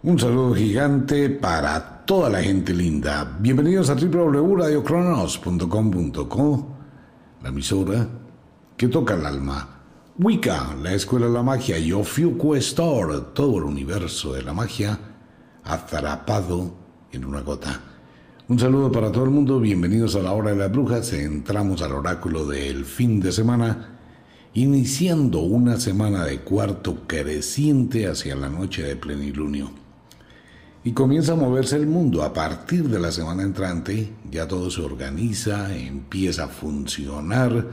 Un saludo gigante para toda la gente linda. Bienvenidos a www.radiocronos.com.co, la emisora que toca el alma. Wicca, la escuela de la magia, y Ofiuquestor, todo el universo de la magia, atrapado en una gota. Un saludo para todo el mundo, bienvenidos a la hora de las brujas, entramos al oráculo del fin de semana iniciando una semana de cuarto creciente hacia la noche de plenilunio. Y comienza a moverse el mundo. A partir de la semana entrante ya todo se organiza, empieza a funcionar,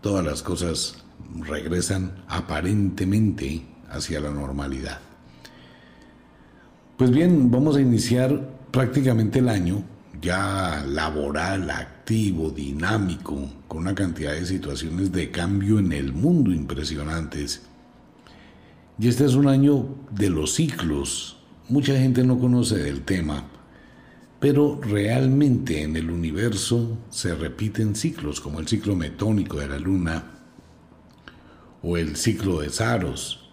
todas las cosas regresan aparentemente hacia la normalidad. Pues bien, vamos a iniciar prácticamente el año ya laboral, activo, dinámico, con una cantidad de situaciones de cambio en el mundo impresionantes. Y este es un año de los ciclos. Mucha gente no conoce del tema, pero realmente en el universo se repiten ciclos, como el ciclo metónico de la luna o el ciclo de Saros.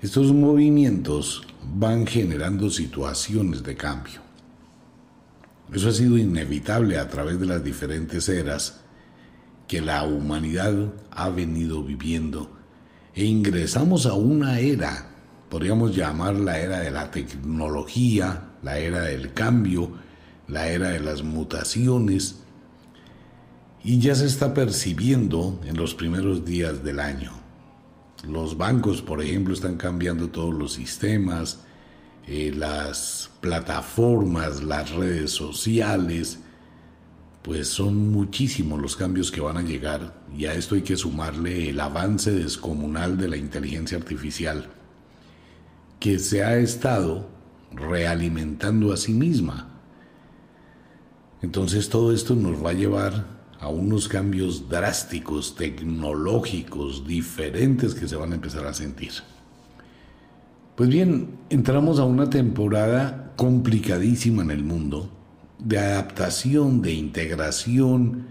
Estos movimientos van generando situaciones de cambio. Eso ha sido inevitable a través de las diferentes eras que la humanidad ha venido viviendo e ingresamos a una era, podríamos llamar la era de la tecnología, la era del cambio, la era de las mutaciones, y ya se está percibiendo en los primeros días del año. Los bancos, por ejemplo, están cambiando todos los sistemas, eh, las plataformas, las redes sociales, pues son muchísimos los cambios que van a llegar y a esto hay que sumarle el avance descomunal de la inteligencia artificial que se ha estado realimentando a sí misma. Entonces todo esto nos va a llevar a unos cambios drásticos, tecnológicos, diferentes que se van a empezar a sentir. Pues bien, entramos a una temporada complicadísima en el mundo, de adaptación, de integración,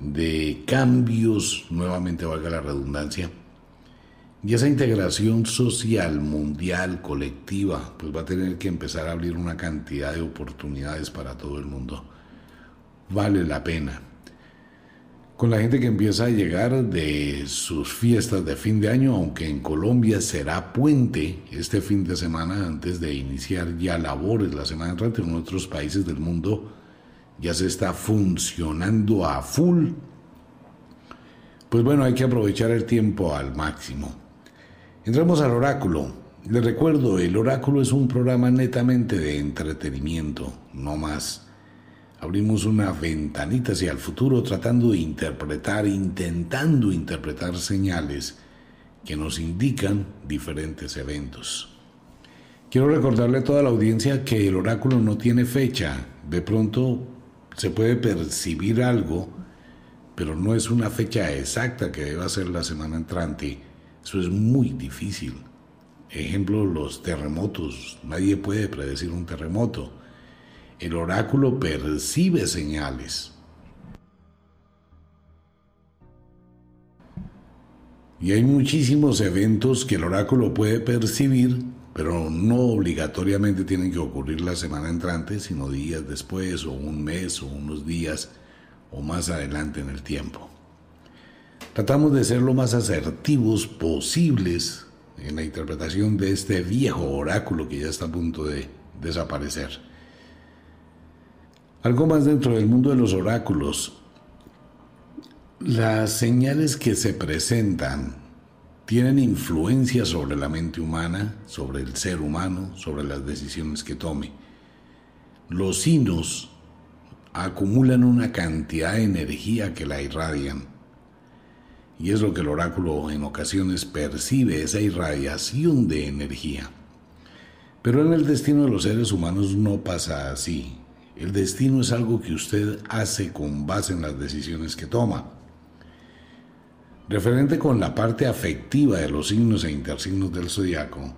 de cambios, nuevamente valga la redundancia, y esa integración social, mundial, colectiva, pues va a tener que empezar a abrir una cantidad de oportunidades para todo el mundo. Vale la pena con la gente que empieza a llegar de sus fiestas de fin de año, aunque en Colombia será puente este fin de semana antes de iniciar ya labores la semana entrante en otros países del mundo ya se está funcionando a full. Pues bueno, hay que aprovechar el tiempo al máximo. Entramos al oráculo. Les recuerdo, el oráculo es un programa netamente de entretenimiento, no más abrimos una ventanita hacia el futuro tratando de interpretar, intentando interpretar señales que nos indican diferentes eventos. Quiero recordarle a toda la audiencia que el oráculo no tiene fecha. De pronto se puede percibir algo, pero no es una fecha exacta que deba ser la semana entrante. Eso es muy difícil. Ejemplo, los terremotos. Nadie puede predecir un terremoto. El oráculo percibe señales. Y hay muchísimos eventos que el oráculo puede percibir, pero no obligatoriamente tienen que ocurrir la semana entrante, sino días después, o un mes, o unos días, o más adelante en el tiempo. Tratamos de ser lo más asertivos posibles en la interpretación de este viejo oráculo que ya está a punto de desaparecer. Algo más dentro del mundo de los oráculos. Las señales que se presentan tienen influencia sobre la mente humana, sobre el ser humano, sobre las decisiones que tome. Los signos acumulan una cantidad de energía que la irradian. Y es lo que el oráculo en ocasiones percibe, esa irradiación de energía. Pero en el destino de los seres humanos no pasa así. El destino es algo que usted hace con base en las decisiones que toma. Referente con la parte afectiva de los signos e intersignos del zodiaco,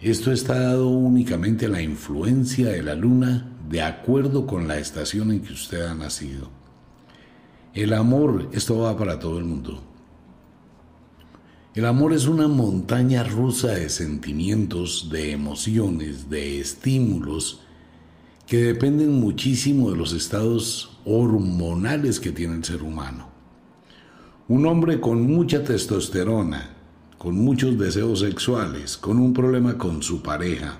esto está dado únicamente a la influencia de la luna de acuerdo con la estación en que usted ha nacido. El amor, esto va para todo el mundo. El amor es una montaña rusa de sentimientos, de emociones, de estímulos que dependen muchísimo de los estados hormonales que tiene el ser humano. Un hombre con mucha testosterona, con muchos deseos sexuales, con un problema con su pareja,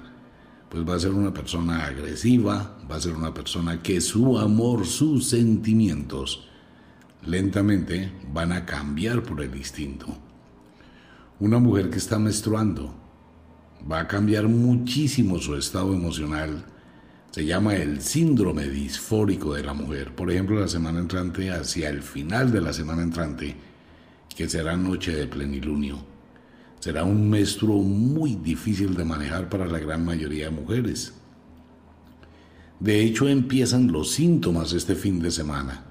pues va a ser una persona agresiva, va a ser una persona que su amor, sus sentimientos, lentamente van a cambiar por el instinto. Una mujer que está menstruando va a cambiar muchísimo su estado emocional. Se llama el síndrome disfórico de la mujer. Por ejemplo, la semana entrante, hacia el final de la semana entrante, que será noche de plenilunio, será un menstruo muy difícil de manejar para la gran mayoría de mujeres. De hecho, empiezan los síntomas este fin de semana.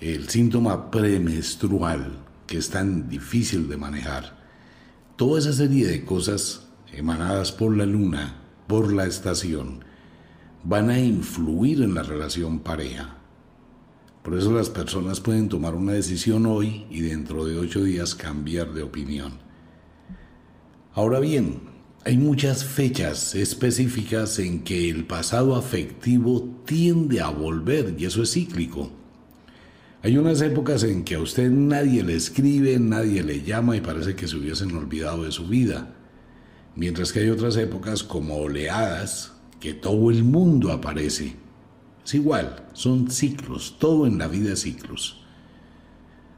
El síntoma premenstrual, que es tan difícil de manejar toda esa serie de cosas emanadas por la luna, por la estación, van a influir en la relación pareja. Por eso las personas pueden tomar una decisión hoy y dentro de ocho días cambiar de opinión. Ahora bien, hay muchas fechas específicas en que el pasado afectivo tiende a volver y eso es cíclico. Hay unas épocas en que a usted nadie le escribe, nadie le llama y parece que se hubiesen olvidado de su vida. Mientras que hay otras épocas como oleadas que todo el mundo aparece. Es igual, son ciclos, todo en la vida es ciclos.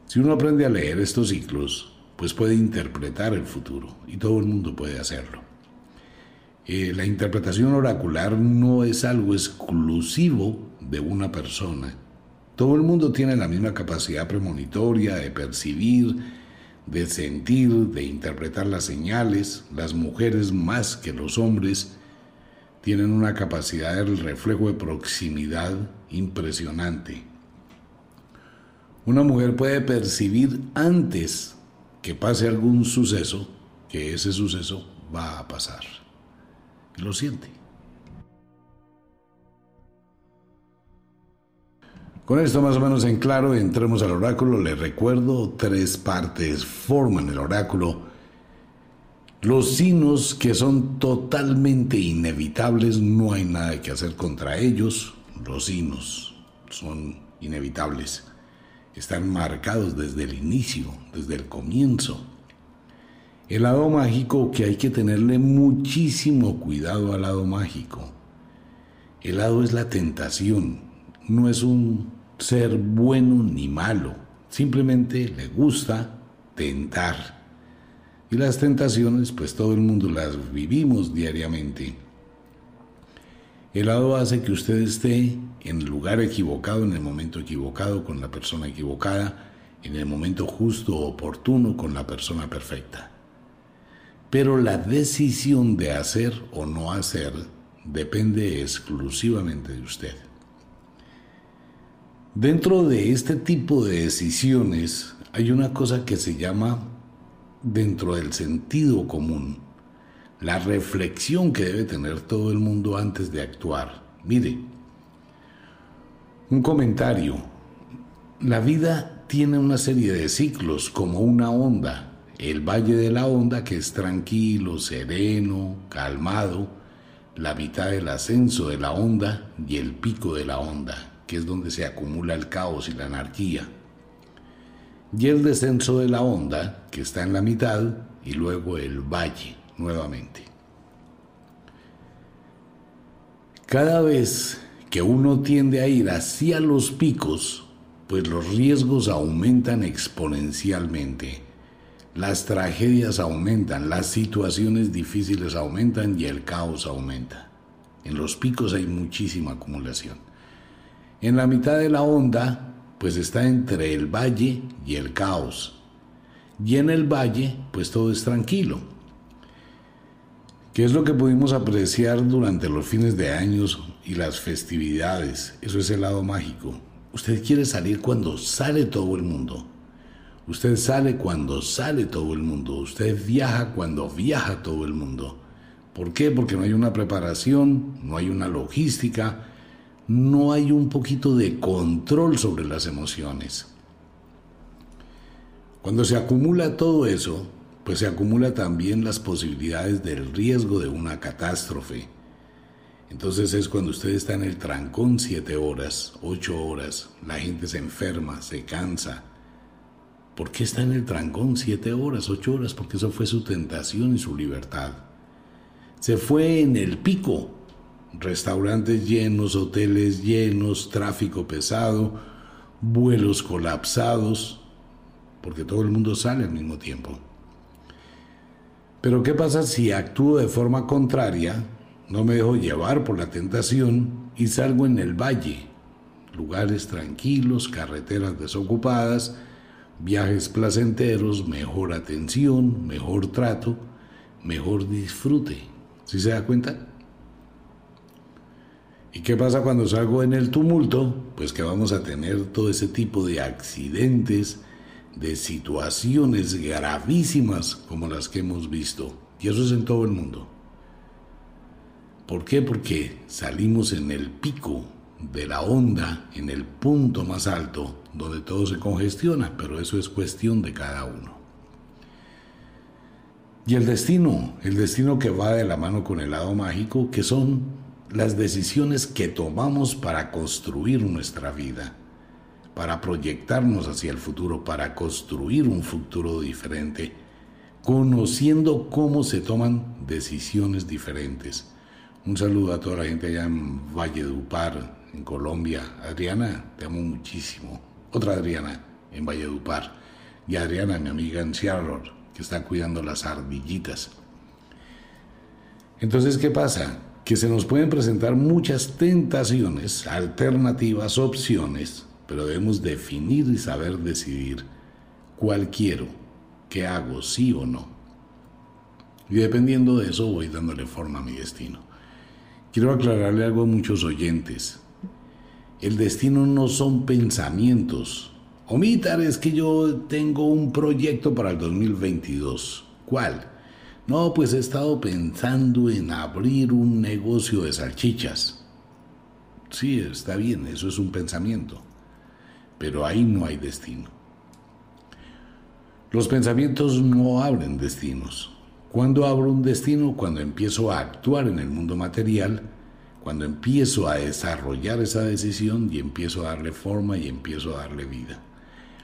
Si uno aprende a leer estos ciclos, pues puede interpretar el futuro y todo el mundo puede hacerlo. Eh, la interpretación oracular no es algo exclusivo de una persona todo el mundo tiene la misma capacidad premonitoria de percibir, de sentir, de interpretar las señales. Las mujeres más que los hombres tienen una capacidad de reflejo de proximidad impresionante. Una mujer puede percibir antes que pase algún suceso que ese suceso va a pasar. Lo siente. Con esto más o menos en claro, entremos al oráculo. Les recuerdo, tres partes forman el oráculo. Los signos que son totalmente inevitables, no hay nada que hacer contra ellos. Los signos son inevitables. Están marcados desde el inicio, desde el comienzo. El lado mágico que hay que tenerle muchísimo cuidado al lado mágico. El lado es la tentación, no es un ser bueno ni malo, simplemente le gusta tentar. Y las tentaciones, pues todo el mundo las vivimos diariamente. El lado hace que usted esté en el lugar equivocado, en el momento equivocado, con la persona equivocada, en el momento justo, oportuno, con la persona perfecta. Pero la decisión de hacer o no hacer depende exclusivamente de usted. Dentro de este tipo de decisiones hay una cosa que se llama, dentro del sentido común, la reflexión que debe tener todo el mundo antes de actuar. Mire, un comentario. La vida tiene una serie de ciclos como una onda. El valle de la onda que es tranquilo, sereno, calmado, la mitad del ascenso de la onda y el pico de la onda que es donde se acumula el caos y la anarquía, y el descenso de la onda, que está en la mitad, y luego el valle nuevamente. Cada vez que uno tiende a ir hacia los picos, pues los riesgos aumentan exponencialmente, las tragedias aumentan, las situaciones difíciles aumentan y el caos aumenta. En los picos hay muchísima acumulación. En la mitad de la onda, pues está entre el valle y el caos. Y en el valle, pues todo es tranquilo. ¿Qué es lo que pudimos apreciar durante los fines de años y las festividades? Eso es el lado mágico. Usted quiere salir cuando sale todo el mundo. Usted sale cuando sale todo el mundo. Usted viaja cuando viaja todo el mundo. ¿Por qué? Porque no hay una preparación, no hay una logística, no hay un poquito de control sobre las emociones. Cuando se acumula todo eso, pues se acumula también las posibilidades del riesgo de una catástrofe. Entonces es cuando usted está en el trancón siete horas, ocho horas, la gente se enferma, se cansa. ¿Por qué está en el trancón siete horas, ocho horas? Porque eso fue su tentación y su libertad. Se fue en el pico, restaurantes llenos, hoteles llenos, tráfico pesado, vuelos colapsados, porque todo el mundo sale al mismo tiempo. Pero ¿qué pasa si actúo de forma contraria, no me dejo llevar por la tentación y salgo en el valle? Lugares tranquilos, carreteras desocupadas, viajes placenteros, mejor atención, mejor trato, mejor disfrute. ¿Sí se da cuenta? ¿Y qué pasa cuando salgo en el tumulto? Pues que vamos a tener todo ese tipo de accidentes, de situaciones gravísimas como las que hemos visto. Y eso es en todo el mundo. ¿Por qué? Porque salimos en el pico de la onda, en el punto más alto, donde todo se congestiona, pero eso es cuestión de cada uno. Y el destino, el destino que va de la mano con el lado mágico, que son las decisiones que tomamos para construir nuestra vida para proyectarnos hacia el futuro, para construir un futuro diferente, conociendo cómo se toman decisiones diferentes. Un saludo a toda la gente allá en Valledupar, en Colombia. Adriana, te amo muchísimo. Otra Adriana en Valledupar. Y Adriana, mi amiga en Seattle, que está cuidando las ardillitas. Entonces, ¿qué pasa? Que se nos pueden presentar muchas tentaciones, alternativas, opciones pero debemos definir y saber decidir cuál quiero, qué hago, sí o no. Y dependiendo de eso voy dándole forma a mi destino. Quiero aclararle algo a muchos oyentes. El destino no son pensamientos. Omitar es que yo tengo un proyecto para el 2022. ¿Cuál? No, pues he estado pensando en abrir un negocio de salchichas. Sí, está bien, eso es un pensamiento pero ahí no hay destino. Los pensamientos no abren destinos. ¿Cuándo abro un destino? Cuando empiezo a actuar en el mundo material, cuando empiezo a desarrollar esa decisión y empiezo a darle forma y empiezo a darle vida.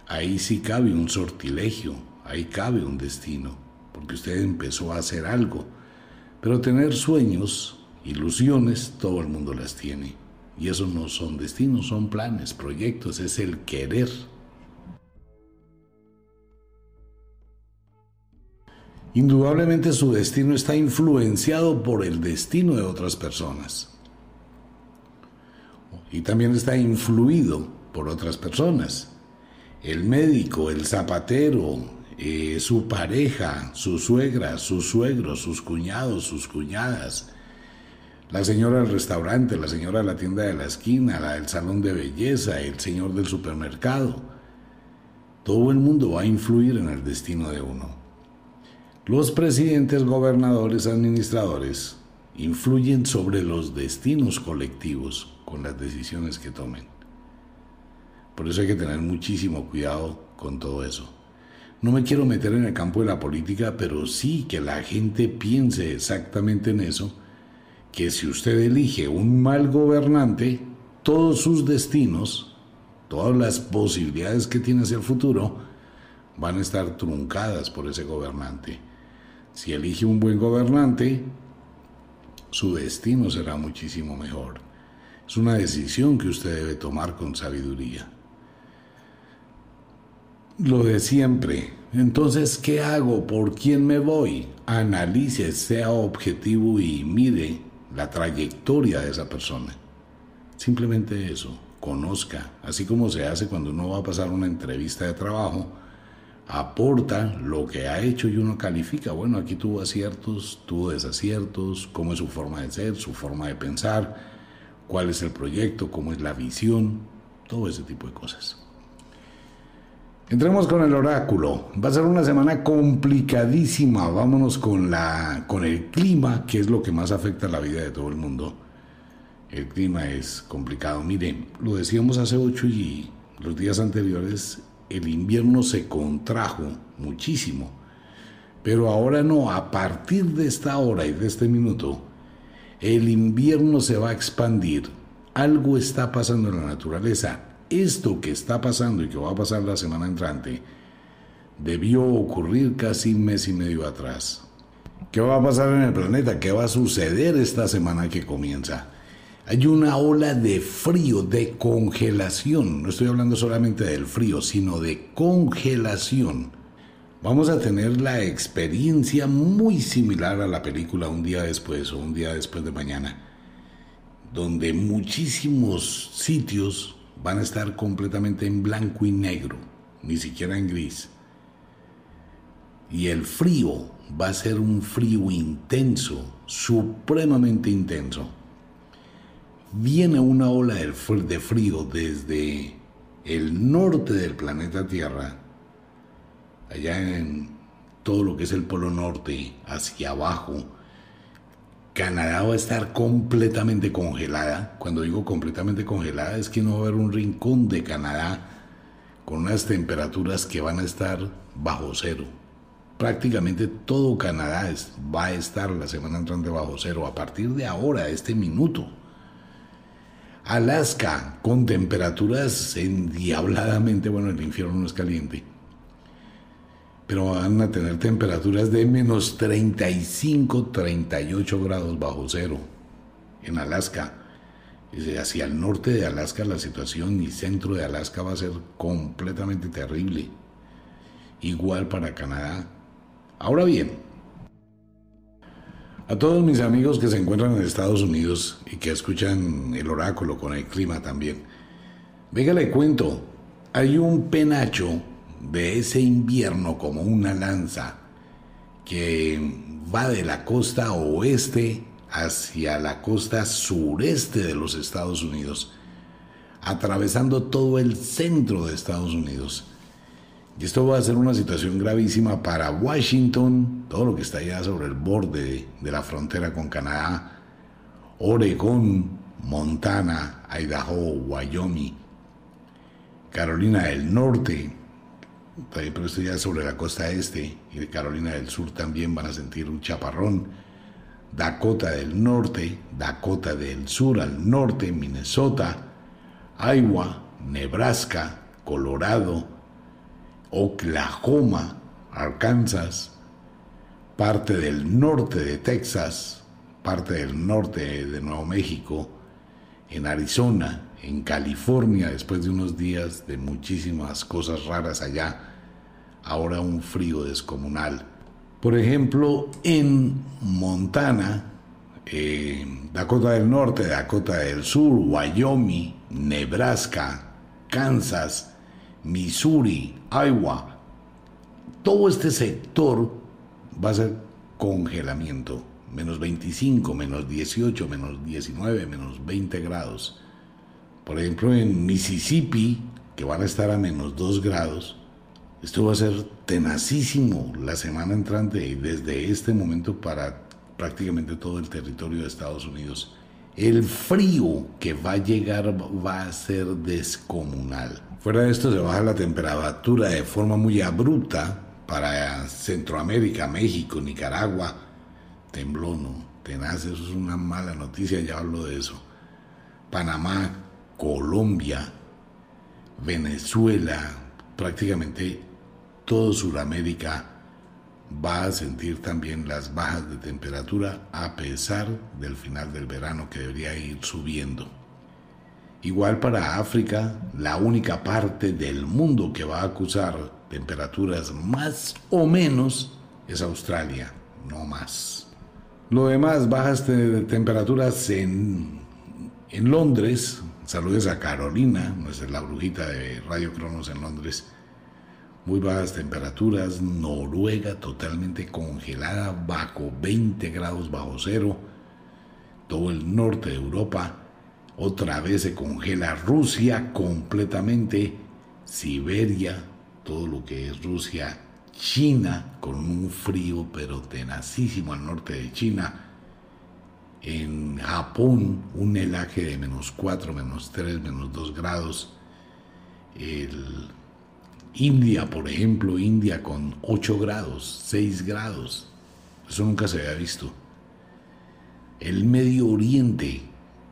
Ahí sí cabe un sortilegio, ahí cabe un destino, porque usted empezó a hacer algo. Pero tener sueños, ilusiones, todo el mundo las tiene. Y eso no son destinos, son planes, proyectos, es el querer. Indudablemente su destino está influenciado por el destino de otras personas. Y también está influido por otras personas. El médico, el zapatero, su pareja, su suegra, sus suegros, sus cuñados, sus cuñadas, la señora del restaurante, la señora de la tienda de la esquina, la del salón de belleza, el señor del supermercado. Todo el mundo va a influir en el destino de uno. Los presidentes, gobernadores, administradores influyen sobre los destinos colectivos con las decisiones que tomen. Por eso hay que tener muchísimo cuidado con todo eso. No me quiero meter en el campo de la política, pero sí que la gente piense exactamente en eso que si usted elige un mal gobernante, todos sus destinos, todas las posibilidades que tiene hacia el futuro, van a estar truncadas por ese gobernante. Si elige un buen gobernante, su destino será muchísimo mejor. Es una decisión que usted debe tomar con sabiduría. Lo de siempre. Entonces, ¿qué hago? ¿Por quién me voy? Analice, sea objetivo y mire la trayectoria de esa persona. Simplemente eso, conozca, así como se hace cuando uno va a pasar una entrevista de trabajo, aporta lo que ha hecho y uno califica, bueno, aquí tuvo aciertos, tuvo desaciertos, cómo es su forma de ser, su forma de pensar, cuál es el proyecto, cómo es la visión, todo ese tipo de cosas. Entremos con el oráculo. Va a ser una semana complicadísima. Vámonos con, la, con el clima, que es lo que más afecta la vida de todo el mundo. El clima es complicado. Miren, lo decíamos hace ocho y los días anteriores, el invierno se contrajo muchísimo. Pero ahora no, a partir de esta hora y de este minuto, el invierno se va a expandir. Algo está pasando en la naturaleza. Esto que está pasando y que va a pasar la semana entrante debió ocurrir casi un mes y medio atrás. ¿Qué va a pasar en el planeta? ¿Qué va a suceder esta semana que comienza? Hay una ola de frío, de congelación. No estoy hablando solamente del frío, sino de congelación. Vamos a tener la experiencia muy similar a la película Un día después o Un día después de mañana, donde muchísimos sitios van a estar completamente en blanco y negro, ni siquiera en gris. Y el frío va a ser un frío intenso, supremamente intenso viene una ola de frío desde el norte del planeta Tierra, allá en todo lo que es el Polo Norte, hacia abajo, Canadá va a estar completamente congelada. Cuando digo completamente congelada es que no va a haber un rincón de Canadá con unas temperaturas que van a estar bajo cero. Prácticamente todo Canadá va a estar la semana entrante bajo cero a partir de ahora, este minuto. Alaska, con temperaturas endiabladamente, bueno, el infierno no es caliente, pero van a tener temperaturas de menos 35, 38 grados bajo cero en Alaska. Hacia el norte de Alaska la situación y centro de Alaska va a ser completamente terrible. Igual para Canadá. Ahora bien, a todos mis amigos que se encuentran en Estados Unidos y que escuchan el oráculo con el clima también, venga le cuento, hay un penacho de ese invierno como una lanza que va de la costa oeste hacia la costa sureste de los Estados Unidos, atravesando todo el centro de Estados Unidos. Y esto va a ser una situación gravísima para Washington, todo lo que está allá sobre el borde de la frontera con Canadá, Oregón, Montana, Idaho, Wyoming, Carolina del Norte, pero esto ya sobre la costa este, y de Carolina del Sur también van a sentir un chaparrón, Dakota del Norte, Dakota del Sur al norte, Minnesota, Iowa, Nebraska, Colorado, Oklahoma, Arkansas, parte del norte de Texas, parte del norte de Nuevo México, en Arizona, en California, después de unos días de muchísimas cosas raras allá, ahora un frío descomunal. Por ejemplo, en Montana, Dakota del Norte, Dakota del Sur, Wyoming, Nebraska, Kansas, Missouri, Iowa, todo este sector va a ser congelamiento, menos 25, menos 18, menos 19, menos 20 grados. Por ejemplo, en Mississippi, que van a estar a menos 2 grados, esto va a ser tenacísimo la semana entrante y desde este momento para prácticamente todo el territorio de Estados Unidos. El frío que va a llegar va a ser descomunal. Fuera de esto se baja la temperatura de forma muy abrupta para Centroamérica, México, Nicaragua. Tembló, ¿no? Tenaz, eso es una mala noticia, ya hablo de eso. Panamá, Colombia, Venezuela, prácticamente todo Sudamérica va a sentir también las bajas de temperatura a pesar del final del verano que debería ir subiendo. Igual para África, la única parte del mundo que va a acusar temperaturas más o menos es Australia, no más. Lo demás, bajas de temperaturas en, en Londres, saludes a Carolina, nuestra la brujita de Radio Cronos en Londres, muy bajas temperaturas, Noruega totalmente congelada, bajo 20 grados bajo cero, todo el norte de Europa, otra vez se congela Rusia completamente, Siberia, todo lo que es Rusia, China con un frío pero tenacísimo al norte de China, en Japón un helaje de menos 4, menos 3, menos 2 grados, India, por ejemplo, India con 8 grados, 6 grados. Eso nunca se había visto. El Medio Oriente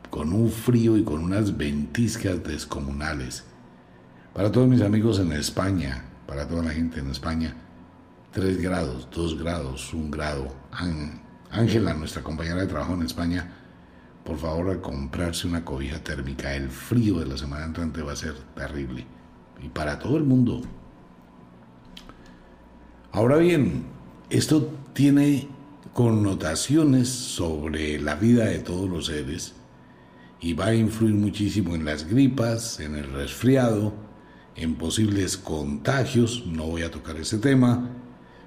con un frío y con unas ventiscas descomunales. Para todos mis amigos en España, para toda la gente en España, 3 grados, 2 grados, 1 grado. Ángela, nuestra compañera de trabajo en España, por favor, comprarse una cobija térmica, el frío de la semana entrante va a ser terrible. Y para todo el mundo. Ahora bien, esto tiene connotaciones sobre la vida de todos los seres y va a influir muchísimo en las gripas, en el resfriado, en posibles contagios, no voy a tocar ese tema,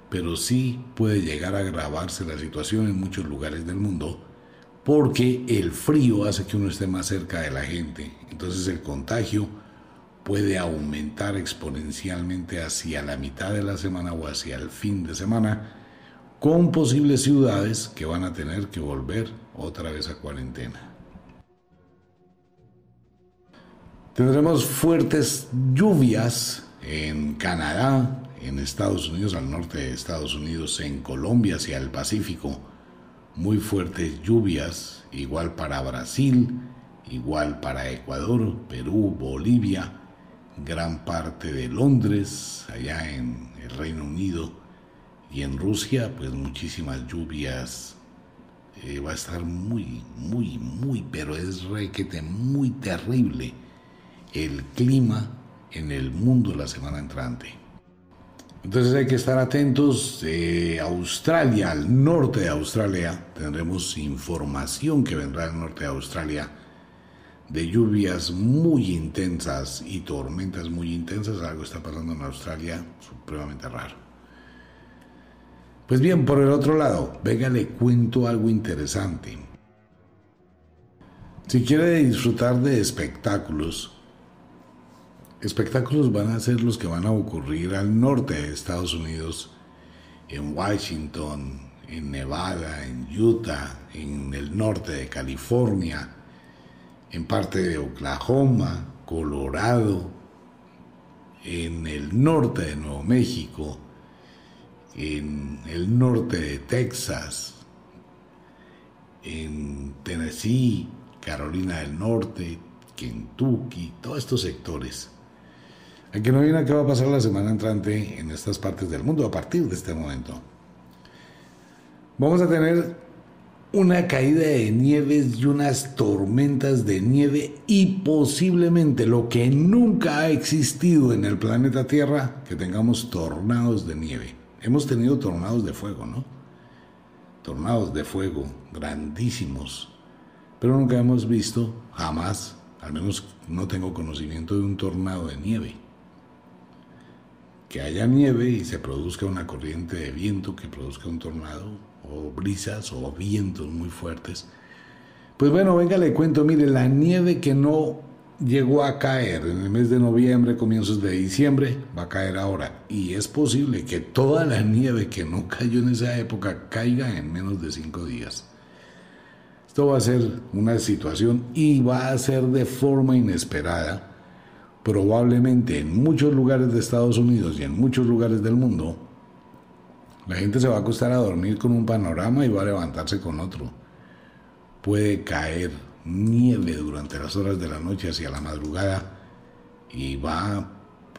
pero sí puede llegar a agravarse la situación en muchos lugares del mundo porque el frío hace que uno esté más cerca de la gente, entonces el contagio puede aumentar exponencialmente hacia la mitad de la semana o hacia el fin de semana, con posibles ciudades que van a tener que volver otra vez a cuarentena. Tendremos fuertes lluvias en Canadá, en Estados Unidos, al norte de Estados Unidos, en Colombia, hacia el Pacífico. Muy fuertes lluvias, igual para Brasil, igual para Ecuador, Perú, Bolivia, gran parte de Londres, allá en el Reino Unido y en Rusia, pues muchísimas lluvias. Eh, va a estar muy, muy, muy, pero es requete, muy terrible el clima en el mundo la semana entrante. Entonces hay que estar atentos. Eh, Australia, al norte de Australia, tendremos información que vendrá del norte de Australia de lluvias muy intensas y tormentas muy intensas. Algo está pasando en Australia supremamente raro. Pues bien, por el otro lado, venga, le cuento algo interesante. Si quiere disfrutar de espectáculos, espectáculos van a ser los que van a ocurrir al norte de Estados Unidos, en Washington, en Nevada, en Utah, en el norte de California, en parte de Oklahoma, Colorado, en el norte de Nuevo México, en el norte de Texas, en Tennessee, Carolina del Norte, Kentucky, todos estos sectores a que no viene qué va a pasar la semana entrante en estas partes del mundo a partir de este momento. Vamos a tener una caída de nieves y unas tormentas de nieve y posiblemente lo que nunca ha existido en el planeta Tierra, que tengamos tornados de nieve. Hemos tenido tornados de fuego, ¿no? Tornados de fuego grandísimos, pero nunca hemos visto, jamás, al menos no tengo conocimiento de un tornado de nieve que haya nieve y se produzca una corriente de viento que produzca un tornado o brisas o vientos muy fuertes. Pues bueno, venga, le cuento, mire, la nieve que no llegó a caer en el mes de noviembre, comienzos de diciembre, va a caer ahora. Y es posible que toda la nieve que no cayó en esa época caiga en menos de cinco días. Esto va a ser una situación y va a ser de forma inesperada probablemente en muchos lugares de Estados Unidos y en muchos lugares del mundo, la gente se va a acostar a dormir con un panorama y va a levantarse con otro. Puede caer nieve durante las horas de la noche hacia la madrugada y va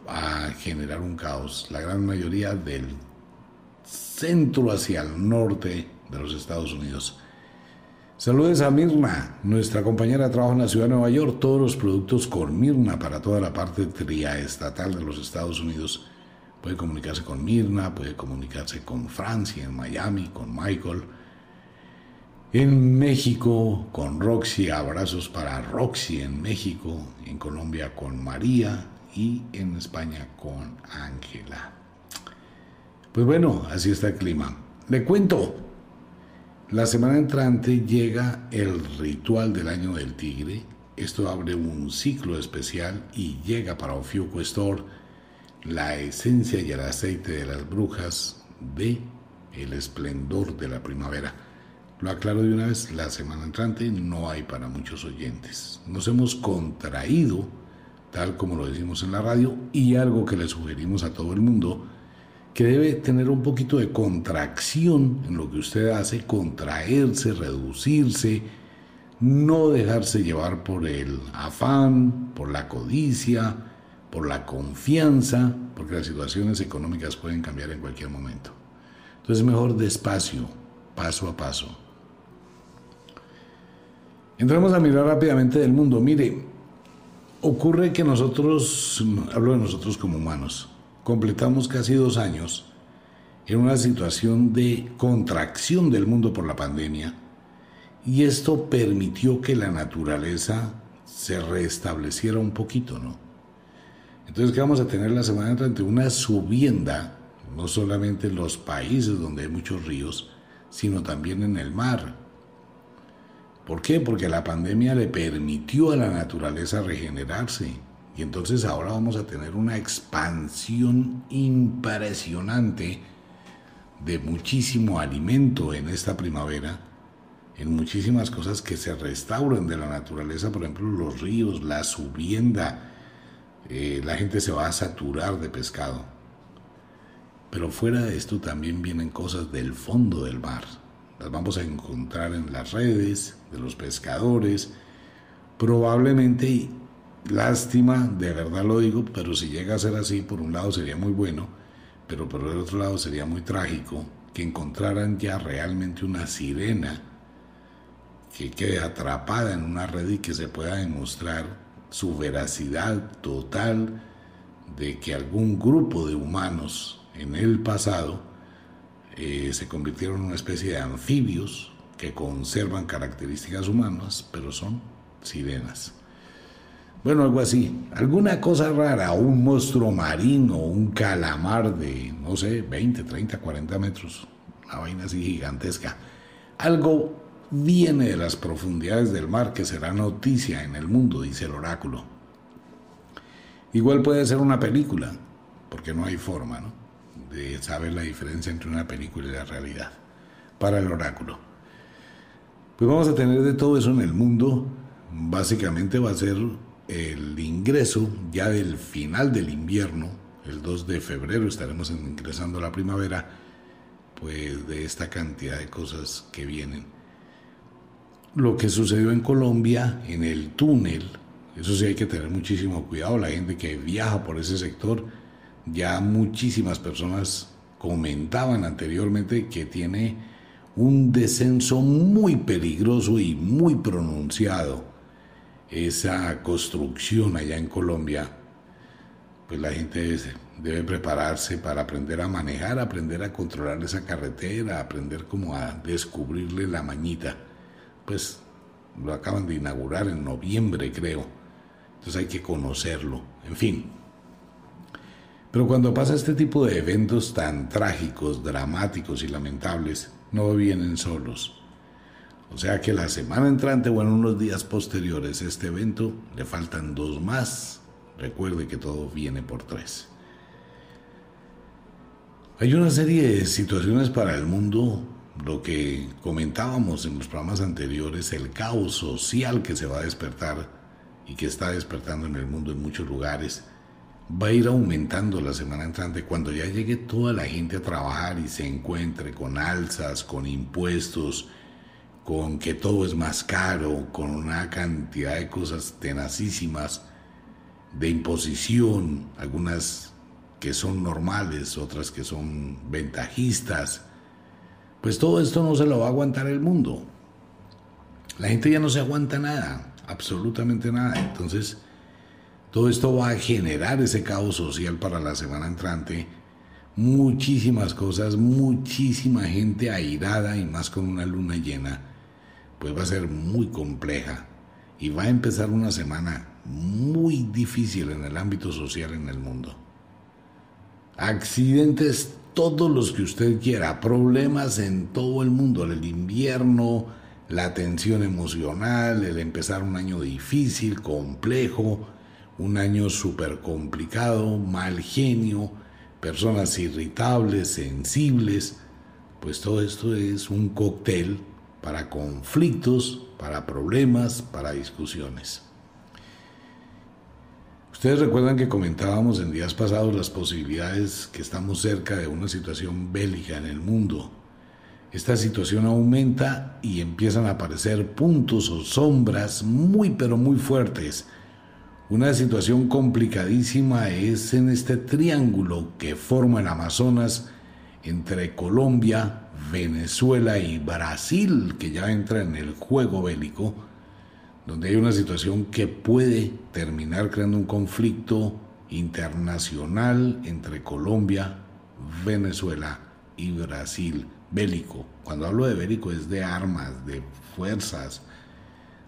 a generar un caos. La gran mayoría del centro hacia el norte de los Estados Unidos Saludes a Mirna, nuestra compañera de trabajo en la ciudad de Nueva York. Todos los productos con Mirna para toda la parte triestatal de los Estados Unidos. Puede comunicarse con Mirna, puede comunicarse con Francia, en Miami, con Michael. En México, con Roxy, abrazos para Roxy en México. En Colombia, con María. Y en España, con Ángela. Pues bueno, así está el clima. Le cuento, la semana entrante llega el ritual del año del tigre. Esto abre un ciclo especial y llega para Ofiuco Store la esencia y el aceite de las brujas de el esplendor de la primavera. Lo aclaro de una vez, la semana entrante no hay para muchos oyentes. Nos hemos contraído tal como lo decimos en la radio, y algo que le sugerimos a todo el mundo, que debe tener un poquito de contracción en lo que usted hace, contraerse, reducirse, no dejarse llevar por el afán, por la codicia, por la confianza, porque las situaciones económicas pueden cambiar en cualquier momento. Entonces mejor despacio, paso a paso. Entramos a mirar rápidamente del mundo. Mire, ocurre que nosotros, hablo de nosotros como humanos, completamos casi dos años en una situación de contracción del mundo por la pandemia y esto permitió que la naturaleza se restableciera un poquito, ¿no? Entonces, ¿qué vamos a tener la semana entrante? Una subienda, no solamente en los países donde hay muchos ríos, sino también en el mar. ¿Por qué? Porque la pandemia le permitió a la naturaleza regenerarse. Y entonces ahora vamos a tener una expansión impresionante de muchísimo alimento en esta primavera, en muchísimas cosas que se restauran de la naturaleza, por ejemplo los ríos, la subienda, eh, la gente se va a saturar de pescado. Pero fuera de esto también vienen cosas del fondo del mar. Las vamos a encontrar en las redes de los pescadores. Probablemente Lástima, de verdad lo digo, pero si llega a ser así, por un lado sería muy bueno, pero por el otro lado sería muy trágico que encontraran ya realmente una sirena que quede atrapada en una red y que se pueda demostrar su veracidad total de que algún grupo de humanos en el pasado eh, se convirtieron en una especie de anfibios que conservan características humanas, pero son sirenas. Bueno, algo así. Alguna cosa rara, un monstruo marino, un calamar de, no sé, 20, 30, 40 metros. Una vaina así gigantesca. Algo viene de las profundidades del mar que será noticia en el mundo, dice el oráculo. Igual puede ser una película, porque no hay forma ¿no? de saber la diferencia entre una película y la realidad para el oráculo. Pues vamos a tener de todo eso en el mundo. Básicamente va a ser el ingreso ya del final del invierno, el 2 de febrero estaremos ingresando a la primavera, pues de esta cantidad de cosas que vienen. Lo que sucedió en Colombia, en el túnel, eso sí hay que tener muchísimo cuidado, la gente que viaja por ese sector, ya muchísimas personas comentaban anteriormente que tiene un descenso muy peligroso y muy pronunciado esa construcción allá en Colombia, pues la gente debe prepararse para aprender a manejar, aprender a controlar esa carretera, aprender como a descubrirle la mañita. Pues lo acaban de inaugurar en noviembre, creo. Entonces hay que conocerlo. En fin. Pero cuando pasa este tipo de eventos tan trágicos, dramáticos y lamentables, no vienen solos o sea que la semana entrante o en unos días posteriores a este evento le faltan dos más. Recuerde que todo viene por tres. Hay una serie de situaciones para el mundo, lo que comentábamos en los programas anteriores, el caos social que se va a despertar y que está despertando en el mundo en muchos lugares, va a ir aumentando la semana entrante. Cuando ya llegue toda la gente a trabajar y se encuentre con alzas, con impuestos, con que todo es más caro, con una cantidad de cosas tenacísimas, de imposición, algunas que son normales, otras que son ventajistas, pues todo esto no se lo va a aguantar el mundo. La gente ya no se aguanta nada, absolutamente nada. Entonces, todo esto va a generar ese caos social para la semana entrante. Muchísimas cosas, muchísima gente airada y más con una luna llena pues va a ser muy compleja y va a empezar una semana muy difícil en el ámbito social en el mundo. Accidentes todos los que usted quiera, problemas en todo el mundo, el invierno, la tensión emocional, el empezar un año difícil, complejo, un año súper complicado, mal genio, personas irritables, sensibles, pues todo esto es un cóctel para conflictos, para problemas, para discusiones. Ustedes recuerdan que comentábamos en días pasados las posibilidades que estamos cerca de una situación bélica en el mundo. Esta situación aumenta y empiezan a aparecer puntos o sombras muy pero muy fuertes. Una situación complicadísima es en este triángulo que forma el Amazonas entre Colombia, Venezuela y Brasil, que ya entra en el juego bélico, donde hay una situación que puede terminar creando un conflicto internacional entre Colombia, Venezuela y Brasil, bélico. Cuando hablo de bélico es de armas, de fuerzas,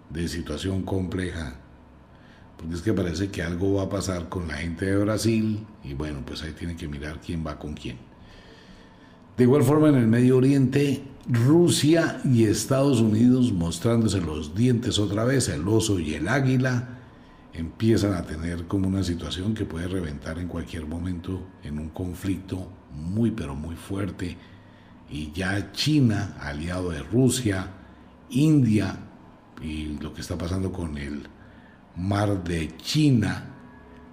de situación compleja. Porque es que parece que algo va a pasar con la gente de Brasil y bueno, pues ahí tiene que mirar quién va con quién. De igual forma en el Medio Oriente, Rusia y Estados Unidos mostrándose los dientes otra vez, el oso y el águila, empiezan a tener como una situación que puede reventar en cualquier momento en un conflicto muy pero muy fuerte. Y ya China, aliado de Rusia, India y lo que está pasando con el mar de China,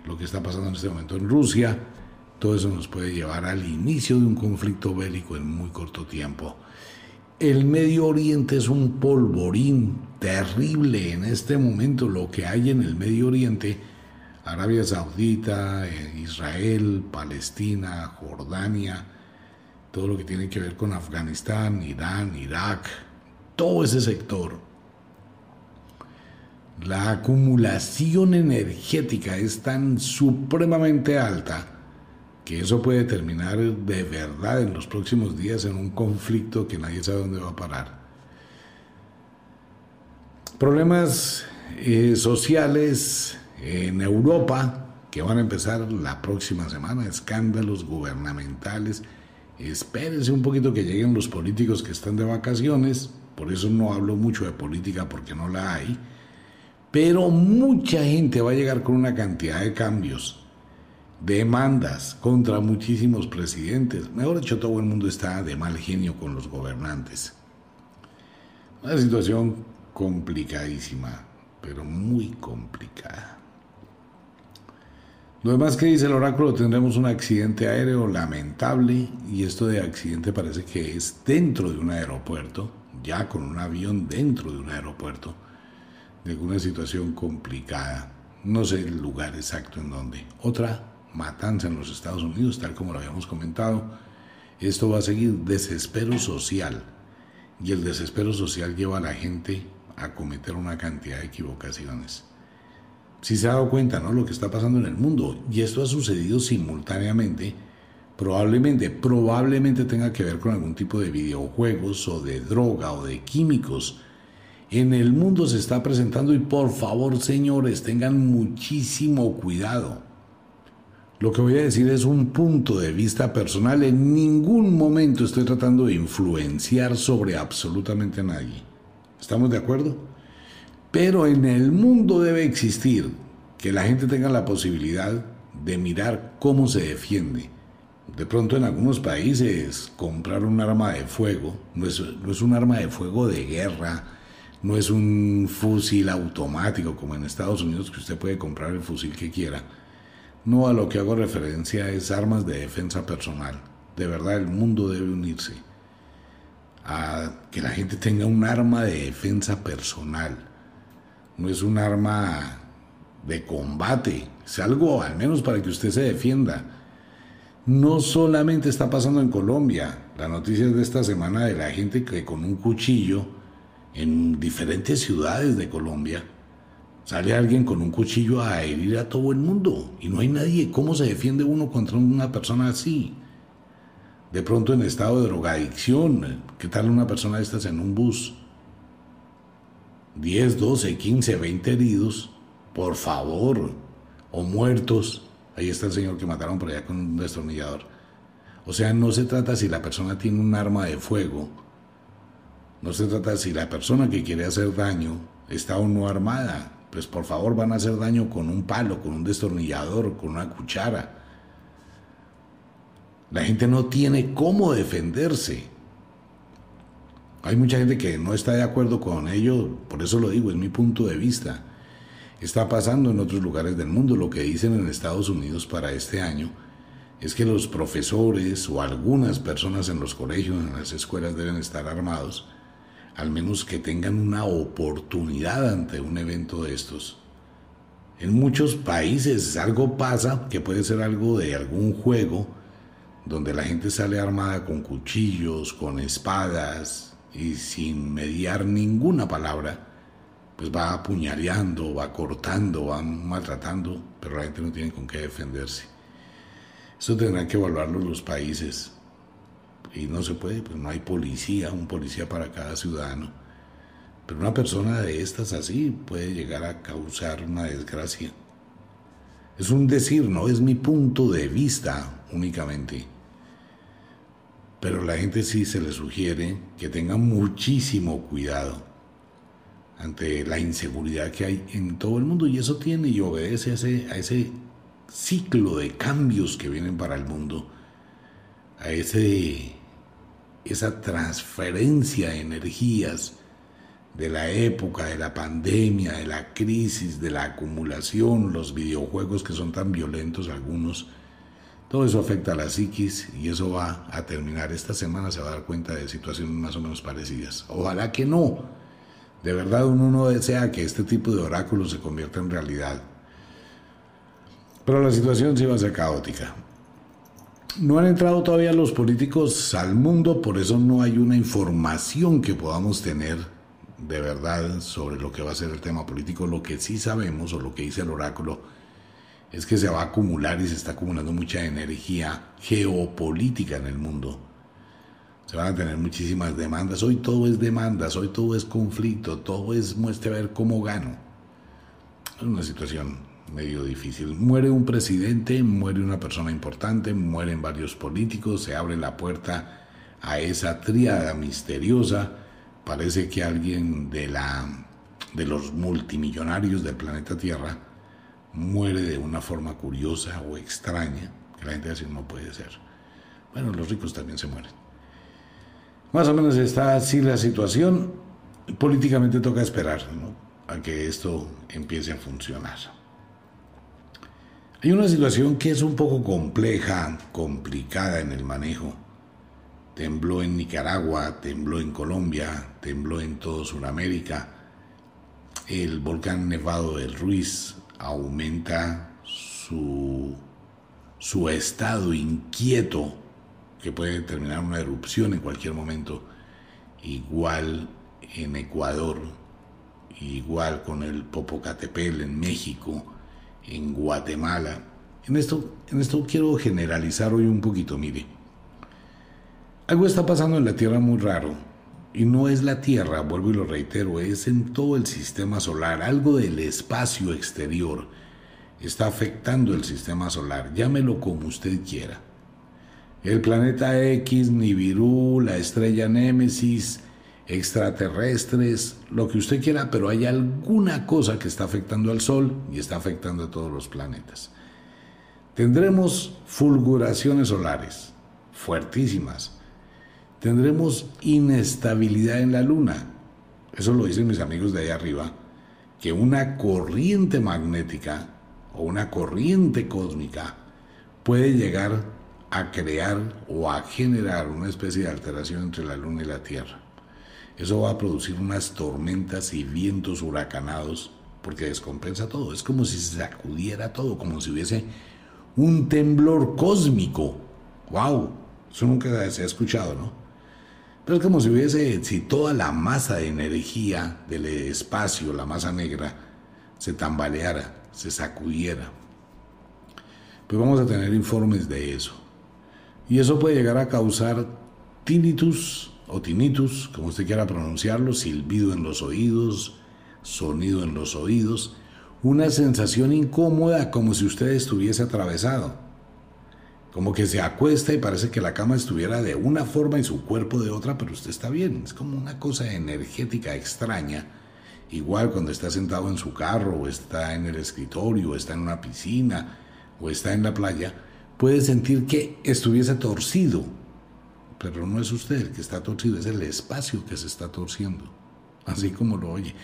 lo que está pasando en este momento en Rusia, todo eso nos puede llevar al inicio de un conflicto bélico en muy corto tiempo. El Medio Oriente es un polvorín terrible en este momento. Lo que hay en el Medio Oriente, Arabia Saudita, eh, Israel, Palestina, Jordania, todo lo que tiene que ver con Afganistán, Irán, Irak, todo ese sector. La acumulación energética es tan supremamente alta que eso puede terminar de verdad en los próximos días en un conflicto que nadie sabe dónde va a parar. Problemas eh, sociales en Europa que van a empezar la próxima semana, escándalos gubernamentales. Espérense un poquito que lleguen los políticos que están de vacaciones, por eso no hablo mucho de política porque no la hay, pero mucha gente va a llegar con una cantidad de cambios demandas contra muchísimos presidentes. Mejor dicho, todo el mundo está de mal genio con los gobernantes. Una situación complicadísima, pero muy complicada. Lo demás que dice el oráculo, tendremos un accidente aéreo lamentable y esto de accidente parece que es dentro de un aeropuerto, ya con un avión dentro de un aeropuerto, de alguna situación complicada. No sé el lugar exacto en donde. Otra matanza en los Estados Unidos, tal como lo habíamos comentado. Esto va a seguir desespero social y el desespero social lleva a la gente a cometer una cantidad de equivocaciones. Si se ha dado cuenta, ¿no? Lo que está pasando en el mundo y esto ha sucedido simultáneamente, probablemente, probablemente tenga que ver con algún tipo de videojuegos o de droga o de químicos. En el mundo se está presentando y por favor, señores, tengan muchísimo cuidado lo que voy a decir es un punto de vista personal. En ningún momento estoy tratando de influenciar sobre absolutamente nadie. ¿Estamos de acuerdo? Pero en el mundo debe existir que la gente tenga la posibilidad de mirar cómo se defiende. De pronto en algunos países comprar un arma de fuego no es, no es un arma de fuego de guerra, no es un fusil automático como en Estados Unidos que usted puede comprar el fusil que quiera no a lo que hago referencia es armas de defensa personal. De verdad el mundo debe unirse a que la gente tenga un arma de defensa personal. No es un arma de combate, es algo al menos para que usted se defienda. No solamente está pasando en Colombia, la noticia de esta semana de la gente que con un cuchillo en diferentes ciudades de Colombia Sale alguien con un cuchillo a herir a todo el mundo y no hay nadie. ¿Cómo se defiende uno contra una persona así? De pronto en estado de drogadicción, ¿qué tal una persona de estas en un bus? 10, 12, 15, 20 heridos, por favor, o muertos. Ahí está el señor que mataron por allá con un destornillador. O sea, no se trata si la persona tiene un arma de fuego, no se trata si la persona que quiere hacer daño está o no armada pues por favor van a hacer daño con un palo, con un destornillador, con una cuchara. La gente no tiene cómo defenderse. Hay mucha gente que no está de acuerdo con ello, por eso lo digo, es mi punto de vista. está pasando en otros lugares del mundo. Lo que dicen en Estados Unidos para este año es que los profesores o algunas personas en los colegios, en las escuelas deben estar armados, al menos que tengan una oportunidad ante un evento de estos. En muchos países algo pasa, que puede ser algo de algún juego, donde la gente sale armada con cuchillos, con espadas y sin mediar ninguna palabra pues va apuñaleando, va cortando, va maltratando, pero la gente no tiene con qué defenderse. Eso tendrán que evaluarlo los países. Y no se puede, pues no hay policía, un policía para cada ciudadano. Pero una persona de estas así puede llegar a causar una desgracia. Es un decir, no es mi punto de vista únicamente. Pero la gente sí se le sugiere que tenga muchísimo cuidado ante la inseguridad que hay en todo el mundo y eso tiene y obedece a ese, a ese ciclo de cambios que vienen para el mundo, a ese, esa transferencia de energías de la época, de la pandemia, de la crisis, de la acumulación, los videojuegos que son tan violentos algunos, todo eso afecta a la psiquis y eso va a terminar. Esta semana se va a dar cuenta de situaciones más o menos parecidas. Ojalá que no, de verdad uno no desea que este tipo de oráculos se convierta en realidad. Pero la situación sí va a ser caótica. No han entrado todavía los políticos al mundo, por eso no hay una información que podamos tener de verdad sobre lo que va a ser el tema político. Lo que sí sabemos, o lo que dice el oráculo, es que se va a acumular y se está acumulando mucha energía geopolítica en el mundo se van a tener muchísimas demandas. Hoy todo es demandas, hoy todo es conflicto, todo es muestre a ver cómo gano. Es una situación medio difícil. Muere un presidente, muere una persona importante, mueren varios políticos, se abre la puerta a esa tríada misteriosa. Parece que alguien de la de los multimillonarios del planeta Tierra muere de una forma curiosa o extraña, que la gente dice no puede ser. Bueno, los ricos también se mueren. Más o menos está así la situación. Políticamente toca esperar a que esto empiece a funcionar. Hay una situación que es un poco compleja, complicada en el manejo. Tembló en Nicaragua, tembló en Colombia, tembló en todo Sudamérica. El volcán Nevado del Ruiz aumenta su, su estado inquieto que puede terminar una erupción en cualquier momento, igual en Ecuador, igual con el Popocatépetl en México, en Guatemala. En esto, en esto quiero generalizar hoy un poquito, mire. Algo está pasando en la Tierra muy raro. Y no es la Tierra, vuelvo y lo reitero, es en todo el sistema solar. Algo del espacio exterior está afectando el sistema solar. Llámelo como usted quiera el planeta X, Nibiru, la estrella Némesis, extraterrestres, lo que usted quiera, pero hay alguna cosa que está afectando al Sol y está afectando a todos los planetas. Tendremos fulguraciones solares fuertísimas. Tendremos inestabilidad en la Luna. Eso lo dicen mis amigos de ahí arriba, que una corriente magnética o una corriente cósmica puede llegar a crear o a generar una especie de alteración entre la Luna y la Tierra. Eso va a producir unas tormentas y vientos huracanados porque descompensa todo. Es como si se sacudiera todo, como si hubiese un temblor cósmico. ¡Wow! Eso nunca se ha escuchado, ¿no? Pero es como si hubiese, si toda la masa de energía del espacio, la masa negra, se tambaleara, se sacudiera. Pues vamos a tener informes de eso. Y eso puede llegar a causar tinnitus o como usted quiera pronunciarlo, silbido en los oídos, sonido en los oídos, una sensación incómoda como si usted estuviese atravesado. Como que se acuesta y parece que la cama estuviera de una forma y su cuerpo de otra, pero usted está bien. Es como una cosa energética extraña. Igual cuando está sentado en su carro, o está en el escritorio, o está en una piscina, o está en la playa, puede sentir que estuviese torcido, pero no es usted el que está torcido, es el espacio que se está torciendo, así como lo oye.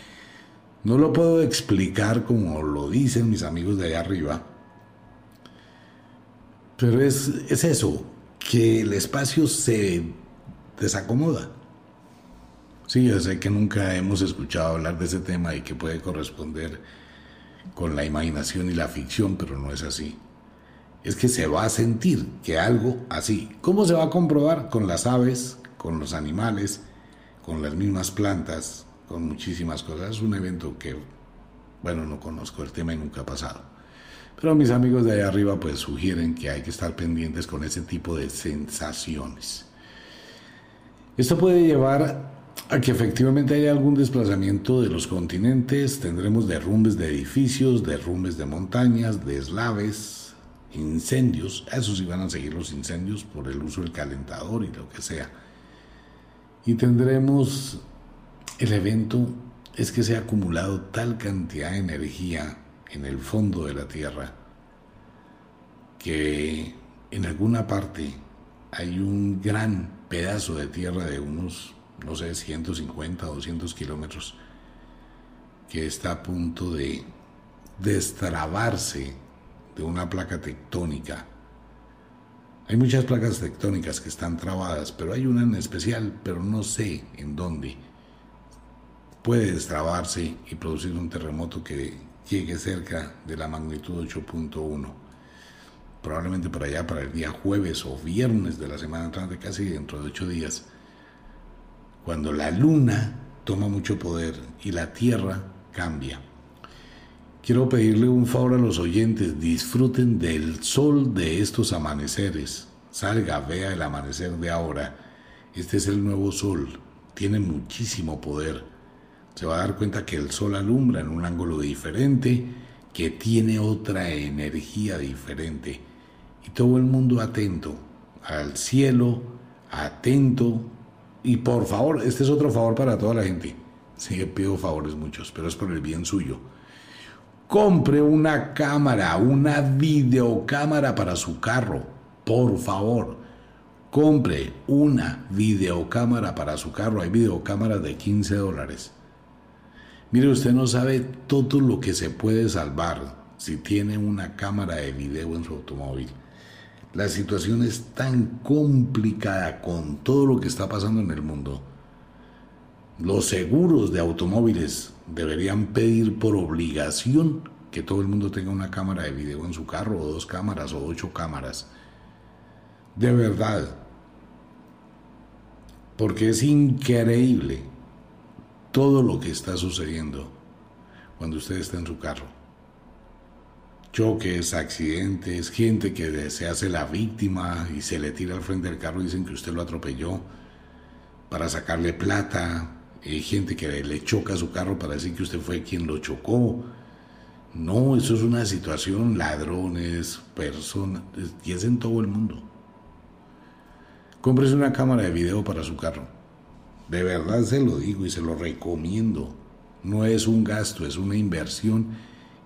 No lo puedo explicar como lo dicen mis amigos de allá arriba, pero es, es eso, que el espacio se desacomoda. Sí, yo sé que nunca hemos escuchado hablar de ese tema y que puede corresponder con la imaginación y la ficción, pero no es así. Es que se va a sentir que algo así. ¿Cómo se va a comprobar? Con las aves, con los animales, con las mismas plantas, con muchísimas cosas. Es un evento que, bueno, no conozco el tema y nunca ha pasado. Pero mis amigos de allá arriba pues sugieren que hay que estar pendientes con ese tipo de sensaciones. Esto puede llevar a que efectivamente haya algún desplazamiento de los continentes, tendremos derrumbes de edificios, derrumbes de montañas, deslaves, incendios, esos van a seguir los incendios por el uso del calentador y lo que sea. Y tendremos el evento es que se ha acumulado tal cantidad de energía en el fondo de la Tierra que en alguna parte hay un gran pedazo de tierra de unos no sé, 150, 200 kilómetros, que está a punto de destrabarse de una placa tectónica. Hay muchas placas tectónicas que están trabadas, pero hay una en especial, pero no sé en dónde. Puede destrabarse y producir un terremoto que llegue cerca de la magnitud 8.1. Probablemente por allá, para el día jueves o viernes de la semana entrante, casi dentro de ocho días cuando la luna toma mucho poder y la tierra cambia. Quiero pedirle un favor a los oyentes, disfruten del sol de estos amaneceres. Salga, vea el amanecer de ahora. Este es el nuevo sol, tiene muchísimo poder. Se va a dar cuenta que el sol alumbra en un ángulo diferente, que tiene otra energía diferente. Y todo el mundo atento al cielo, atento y por favor, este es otro favor para toda la gente. Sí, pido favores muchos, pero es por el bien suyo. Compre una cámara, una videocámara para su carro. Por favor, compre una videocámara para su carro. Hay videocámaras de 15 dólares. Mire, usted no sabe todo lo que se puede salvar si tiene una cámara de video en su automóvil. La situación es tan complicada con todo lo que está pasando en el mundo. Los seguros de automóviles deberían pedir por obligación que todo el mundo tenga una cámara de video en su carro, o dos cámaras, o ocho cámaras. De verdad. Porque es increíble todo lo que está sucediendo cuando usted está en su carro choques, accidentes, gente que se hace la víctima y se le tira al frente del carro y dicen que usted lo atropelló para sacarle plata, hay gente que le choca su carro para decir que usted fue quien lo chocó. No, eso es una situación, ladrones, personas, y es en todo el mundo. Cómprese una cámara de video para su carro. De verdad se lo digo y se lo recomiendo. No es un gasto, es una inversión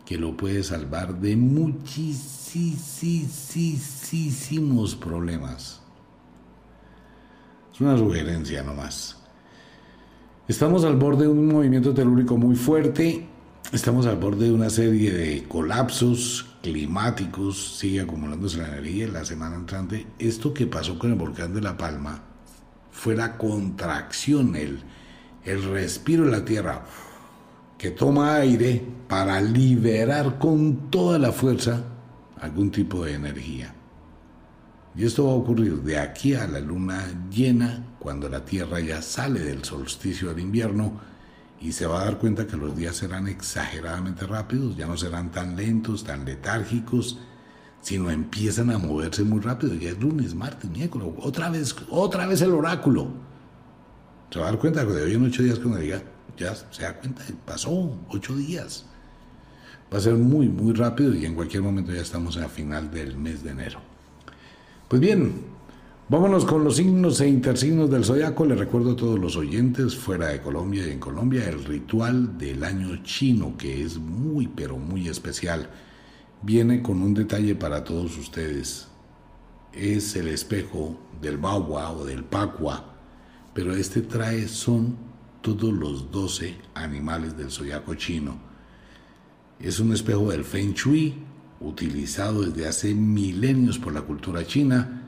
que lo puede salvar de muchísimos problemas. Es una sugerencia nomás. Estamos al borde de un movimiento telúrico muy fuerte, estamos al borde de una serie de colapsos climáticos, sigue acumulándose la energía la semana entrante. Esto que pasó con el volcán de La Palma fue la contracción, el, el respiro de la Tierra que toma aire para liberar con toda la fuerza algún tipo de energía. Y esto va a ocurrir de aquí a la luna llena, cuando la Tierra ya sale del solsticio del invierno y se va a dar cuenta que los días serán exageradamente rápidos, ya no serán tan lentos, tan letárgicos, sino empiezan a moverse muy rápido. Ya es lunes, martes, miércoles, otra vez, otra vez el oráculo. Se va a dar cuenta que de hoy en ocho días cuando diga, ya se da cuenta, pasó ocho días. Va a ser muy, muy rápido y en cualquier momento ya estamos a final del mes de enero. Pues bien, vámonos con los signos e intersignos del zodiaco. Les recuerdo a todos los oyentes fuera de Colombia y en Colombia el ritual del año chino, que es muy, pero muy especial. Viene con un detalle para todos ustedes. Es el espejo del Bawa o del Pacua, pero este trae son todos los 12 animales del zodiaco chino. Es un espejo del Feng Shui, utilizado desde hace milenios por la cultura china.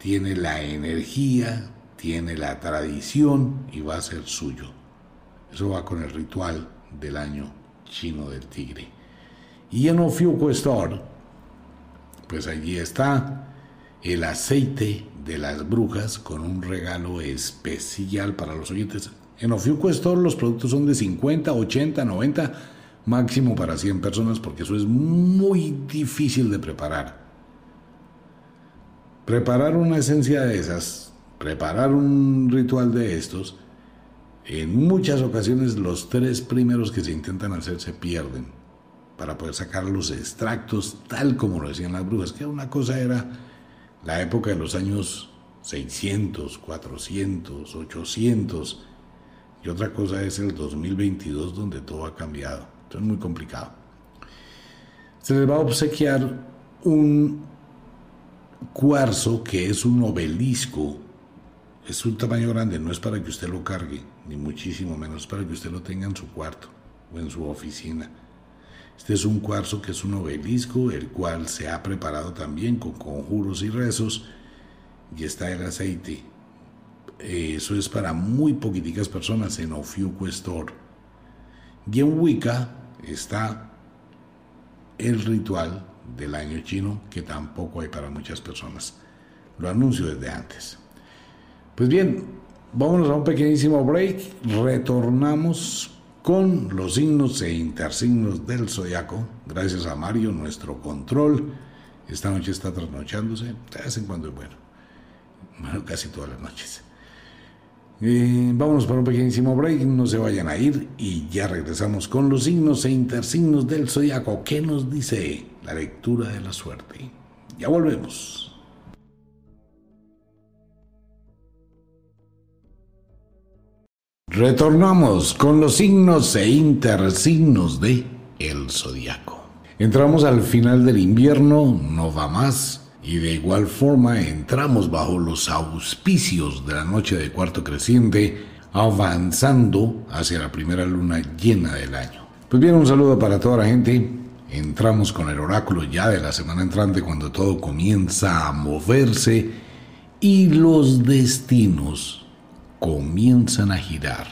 Tiene la energía, tiene la tradición y va a ser suyo. Eso va con el ritual del año chino del tigre. Y en Ofiuco Store, pues allí está el aceite de las brujas con un regalo especial para los oyentes. En Ofiuco Store los productos son de 50, 80, 90, máximo para 100 personas porque eso es muy difícil de preparar. Preparar una esencia de esas, preparar un ritual de estos, en muchas ocasiones los tres primeros que se intentan hacer se pierden para poder sacar los extractos tal como lo decían las brujas, que una cosa era la época de los años 600, 400, 800, y otra cosa es el 2022 donde todo ha cambiado. Entonces es muy complicado. Se les va a obsequiar un cuarzo que es un obelisco. Es un tamaño grande, no es para que usted lo cargue, ni muchísimo menos para que usted lo tenga en su cuarto o en su oficina. Este es un cuarzo que es un obelisco, el cual se ha preparado también con conjuros y rezos, y está el aceite. Eso es para muy poquiticas personas en Ofiuco Store. Y en Wicca está el ritual del año chino, que tampoco hay para muchas personas. Lo anuncio desde antes. Pues bien, vámonos a un pequeñísimo break. Retornamos con los signos e intersignos del zodiaco. Gracias a Mario, nuestro control. Esta noche está trasnochándose. De vez en cuando es bueno. Bueno, casi todas las noches. Eh, vámonos para un pequeñísimo break, no se vayan a ir y ya regresamos con los signos e intersignos del zodiaco. ¿Qué nos dice la lectura de la suerte? Ya volvemos. Retornamos con los signos e intersignos de el zodiaco. Entramos al final del invierno, no va más, y de igual forma entramos bajo los auspicios de la noche de cuarto creciente, avanzando hacia la primera luna llena del año. Pues bien, un saludo para toda la gente. Entramos con el oráculo ya de la semana entrante cuando todo comienza a moverse y los destinos comienzan a girar.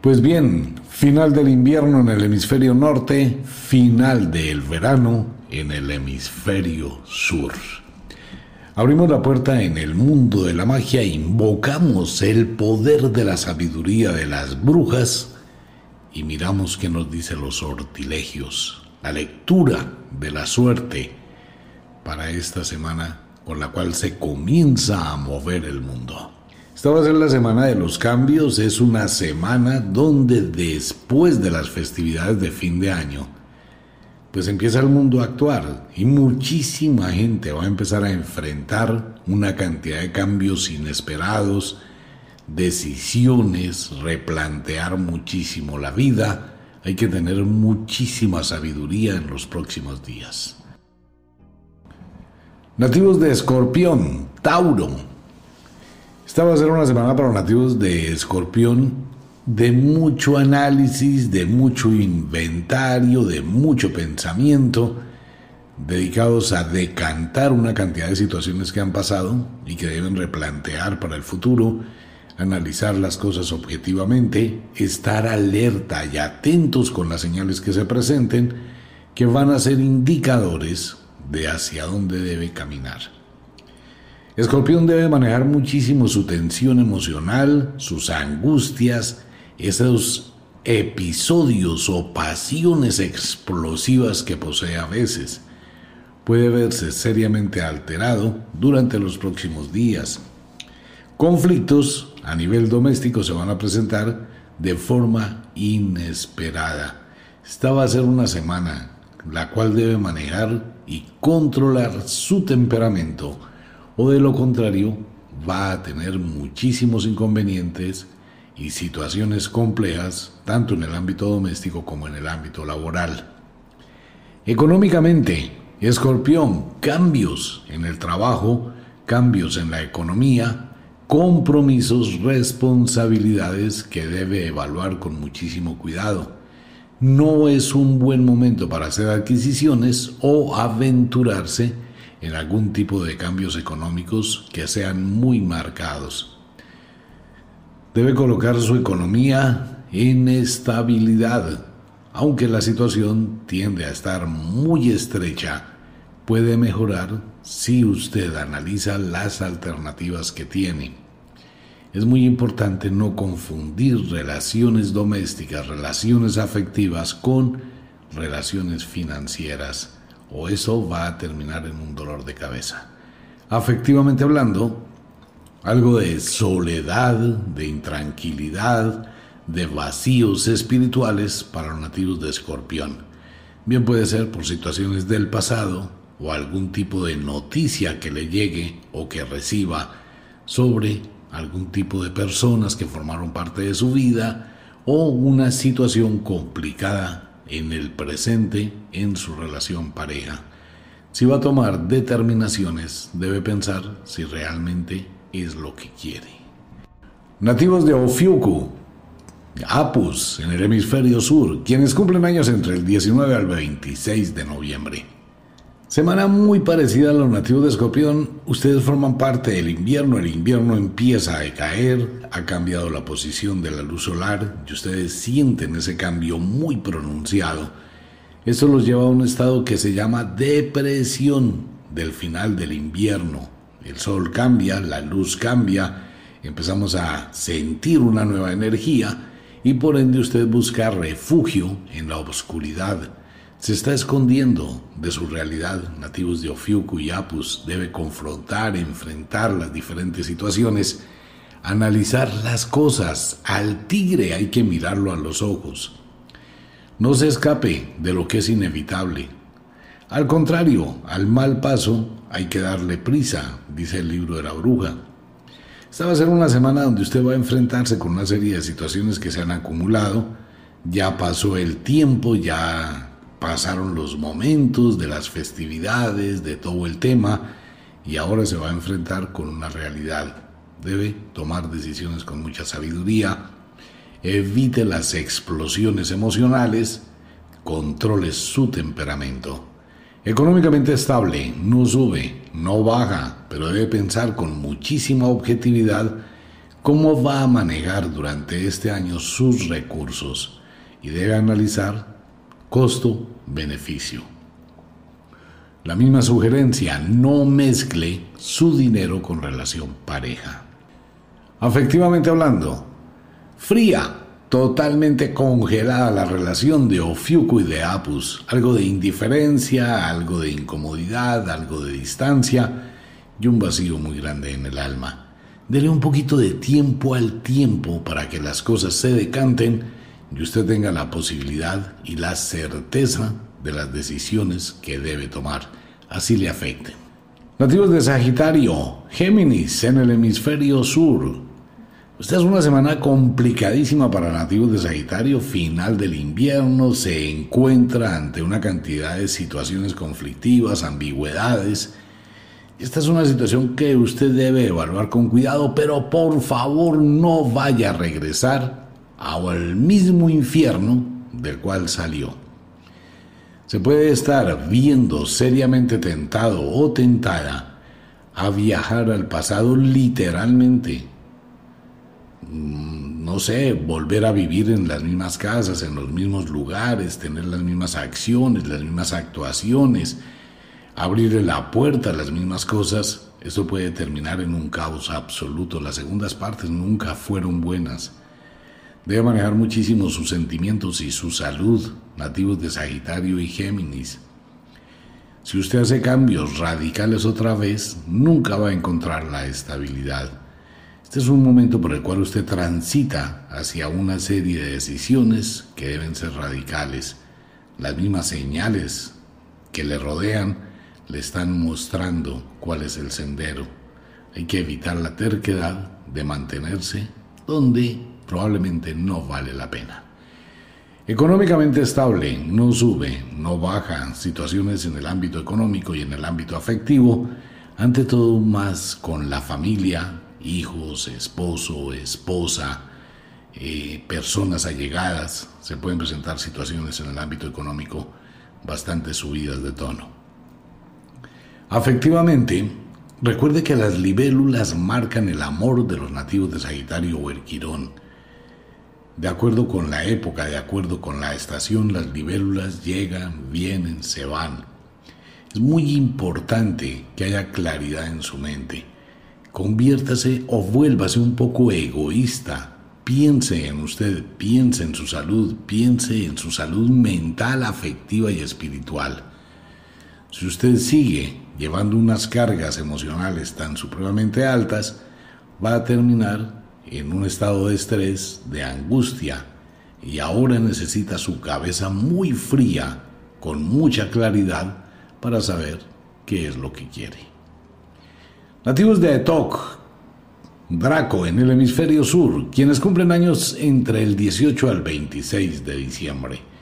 Pues bien, final del invierno en el hemisferio norte, final del verano en el hemisferio sur. Abrimos la puerta en el mundo de la magia, invocamos el poder de la sabiduría de las brujas y miramos qué nos dice los sortilegios, la lectura de la suerte para esta semana con la cual se comienza a mover el mundo. Esta va a ser la semana de los cambios, es una semana donde después de las festividades de fin de año, pues empieza el mundo a actuar y muchísima gente va a empezar a enfrentar una cantidad de cambios inesperados, decisiones, replantear muchísimo la vida. Hay que tener muchísima sabiduría en los próximos días. Nativos de Escorpión, Tauro, esta va a ser una semana para los nativos de Escorpión de mucho análisis, de mucho inventario, de mucho pensamiento, dedicados a decantar una cantidad de situaciones que han pasado y que deben replantear para el futuro, analizar las cosas objetivamente, estar alerta y atentos con las señales que se presenten, que van a ser indicadores de hacia dónde debe caminar. Escorpión debe manejar muchísimo su tensión emocional, sus angustias, esos episodios o pasiones explosivas que posee a veces. Puede verse seriamente alterado durante los próximos días. Conflictos a nivel doméstico se van a presentar de forma inesperada. Esta va a ser una semana la cual debe manejar y controlar su temperamento o de lo contrario va a tener muchísimos inconvenientes y situaciones complejas tanto en el ámbito doméstico como en el ámbito laboral. Económicamente, Escorpión, cambios en el trabajo, cambios en la economía, compromisos, responsabilidades que debe evaluar con muchísimo cuidado. No es un buen momento para hacer adquisiciones o aventurarse en algún tipo de cambios económicos que sean muy marcados. Debe colocar su economía en estabilidad, aunque la situación tiende a estar muy estrecha, puede mejorar si usted analiza las alternativas que tiene. Es muy importante no confundir relaciones domésticas, relaciones afectivas con relaciones financieras, o eso va a terminar en un dolor de cabeza. Afectivamente hablando, algo de soledad, de intranquilidad, de vacíos espirituales para los nativos de Escorpión. Bien puede ser por situaciones del pasado o algún tipo de noticia que le llegue o que reciba sobre algún tipo de personas que formaron parte de su vida o una situación complicada en el presente en su relación pareja. Si va a tomar determinaciones, debe pensar si realmente es lo que quiere. Nativos de Ofiuku, Apus, en el hemisferio sur, quienes cumplen años entre el 19 al 26 de noviembre. Semana muy parecida a los nativos de Escorpión, ustedes forman parte del invierno, el invierno empieza a decaer, ha cambiado la posición de la luz solar y ustedes sienten ese cambio muy pronunciado. Esto los lleva a un estado que se llama depresión del final del invierno. El sol cambia, la luz cambia, empezamos a sentir una nueva energía y por ende usted busca refugio en la oscuridad. Se está escondiendo de su realidad. Nativos de Ofiuku y Apus debe confrontar, enfrentar las diferentes situaciones, analizar las cosas. Al tigre hay que mirarlo a los ojos. No se escape de lo que es inevitable. Al contrario, al mal paso hay que darle prisa, dice el libro de la bruja. Esta va a ser una semana donde usted va a enfrentarse con una serie de situaciones que se han acumulado. Ya pasó el tiempo, ya pasaron los momentos de las festividades, de todo el tema, y ahora se va a enfrentar con una realidad. Debe tomar decisiones con mucha sabiduría, evite las explosiones emocionales, controle su temperamento. Económicamente estable, no sube, no baja, pero debe pensar con muchísima objetividad cómo va a manejar durante este año sus recursos y debe analizar costo-beneficio. La misma sugerencia, no mezcle su dinero con relación pareja. Afectivamente hablando, fría, totalmente congelada la relación de Ofiuku y de Apus, algo de indiferencia, algo de incomodidad, algo de distancia y un vacío muy grande en el alma. Dele un poquito de tiempo al tiempo para que las cosas se decanten y usted tenga la posibilidad y la certeza de las decisiones que debe tomar, así le afecten. Nativos de Sagitario, Géminis en el hemisferio sur, esta es una semana complicadísima para nativos de Sagitario, final del invierno, se encuentra ante una cantidad de situaciones conflictivas, ambigüedades. Esta es una situación que usted debe evaluar con cuidado, pero por favor no vaya a regresar al mismo infierno del cual salió. Se puede estar viendo seriamente tentado o tentada a viajar al pasado literalmente Mm, no sé, volver a vivir en las mismas casas, en los mismos lugares, tener las mismas acciones, las mismas actuaciones, abrirle la puerta a las mismas cosas, esto puede terminar en un caos absoluto. Las segundas partes nunca fueron buenas. Debe manejar muchísimo sus sentimientos y su salud, nativos de Sagitario y Géminis. Si usted hace cambios radicales otra vez, nunca va a encontrar la estabilidad. Este es un momento por el cual usted transita hacia una serie de decisiones que deben ser radicales. Las mismas señales que le rodean le están mostrando cuál es el sendero. Hay que evitar la terquedad de mantenerse donde probablemente no vale la pena. Económicamente estable, no sube, no baja, situaciones en el ámbito económico y en el ámbito afectivo, ante todo más con la familia, hijos, esposo, esposa, eh, personas allegadas. Se pueden presentar situaciones en el ámbito económico bastante subidas de tono. Afectivamente, recuerde que las libélulas marcan el amor de los nativos de Sagitario o el Quirón. De acuerdo con la época, de acuerdo con la estación, las libélulas llegan, vienen, se van. Es muy importante que haya claridad en su mente. Conviértase o vuélvase un poco egoísta Piense en usted, piense en su salud, piense en su salud mental, afectiva y espiritual. Si usted sigue llevando unas cargas emocionales tan supremamente altas, va a terminar en un estado de estrés, de angustia, y ahora necesita su cabeza muy fría, con mucha claridad, para saber qué es lo que quiere. Nativos de Etok, Draco en el hemisferio sur, quienes cumplen años entre el 18 al 26 de diciembre.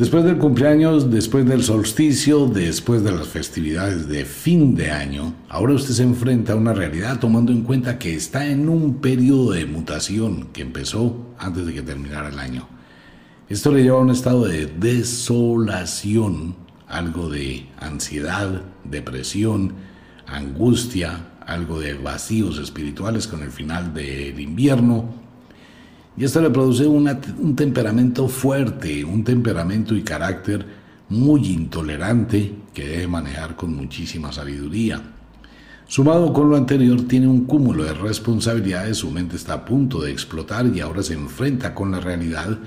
Después del cumpleaños, después del solsticio, después de las festividades de fin de año, ahora usted se enfrenta a una realidad tomando en cuenta que está en un periodo de mutación que empezó antes de que terminara el año. Esto le lleva a un estado de desolación, algo de ansiedad, depresión, angustia, algo de vacíos espirituales con el final del invierno. Y esto le produce un temperamento fuerte, un temperamento y carácter muy intolerante que debe manejar con muchísima sabiduría. Sumado con lo anterior, tiene un cúmulo de responsabilidades, su mente está a punto de explotar y ahora se enfrenta con la realidad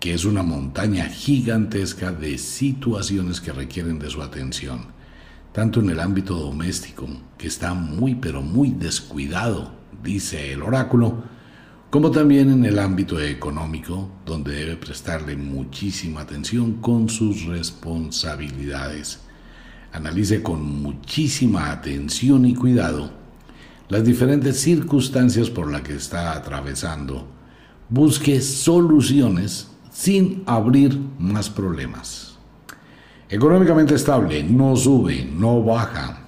que es una montaña gigantesca de situaciones que requieren de su atención tanto en el ámbito doméstico, que está muy pero muy descuidado, dice el oráculo, como también en el ámbito económico, donde debe prestarle muchísima atención con sus responsabilidades. Analice con muchísima atención y cuidado las diferentes circunstancias por las que está atravesando. Busque soluciones sin abrir más problemas. Económicamente estable, no sube, no baja.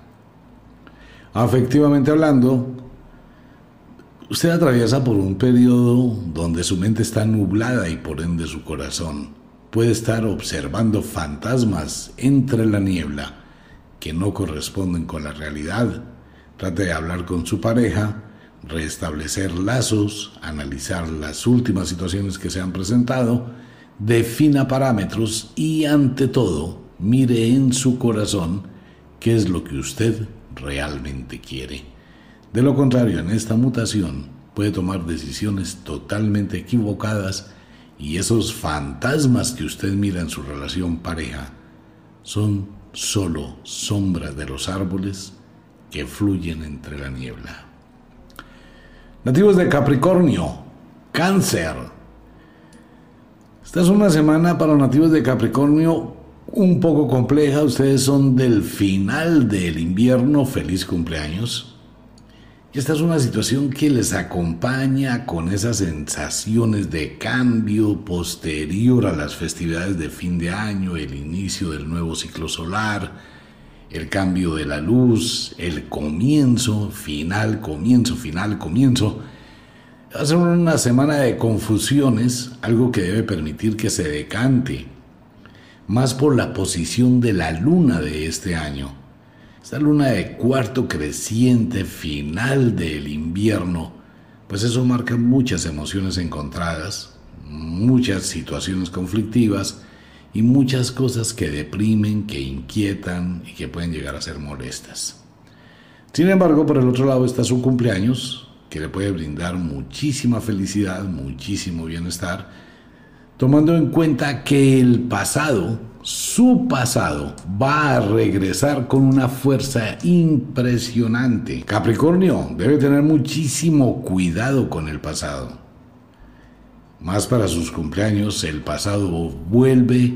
Afectivamente hablando, usted atraviesa por un periodo donde su mente está nublada y por ende su corazón puede estar observando fantasmas entre la niebla que no corresponden con la realidad. Trate de hablar con su pareja, restablecer lazos, analizar las últimas situaciones que se han presentado, defina parámetros y ante todo mire en su corazón qué es lo que usted realmente quiere. De lo contrario, en esta mutación puede tomar decisiones totalmente equivocadas y esos fantasmas que usted mira en su relación pareja son solo sombras de los árboles que fluyen entre la niebla. Nativos de Capricornio, cáncer. Esta es una semana para los nativos de Capricornio un poco compleja. Ustedes son del final del invierno. Feliz cumpleaños. Y esta es una situación que les acompaña con esas sensaciones de cambio posterior a las festividades de fin de año, el inicio del nuevo ciclo solar, el cambio de la luz, el comienzo, final, comienzo, final, comienzo. Va a ser una semana de confusiones, algo que debe permitir que se decante más por la posición de la luna de este año. Esta luna de cuarto creciente final del invierno, pues eso marca muchas emociones encontradas, muchas situaciones conflictivas y muchas cosas que deprimen, que inquietan y que pueden llegar a ser molestas. Sin embargo, por el otro lado está su cumpleaños, que le puede brindar muchísima felicidad, muchísimo bienestar, tomando en cuenta que el pasado, su pasado, va a regresar con una fuerza impresionante. Capricornio debe tener muchísimo cuidado con el pasado. Más para sus cumpleaños, el pasado vuelve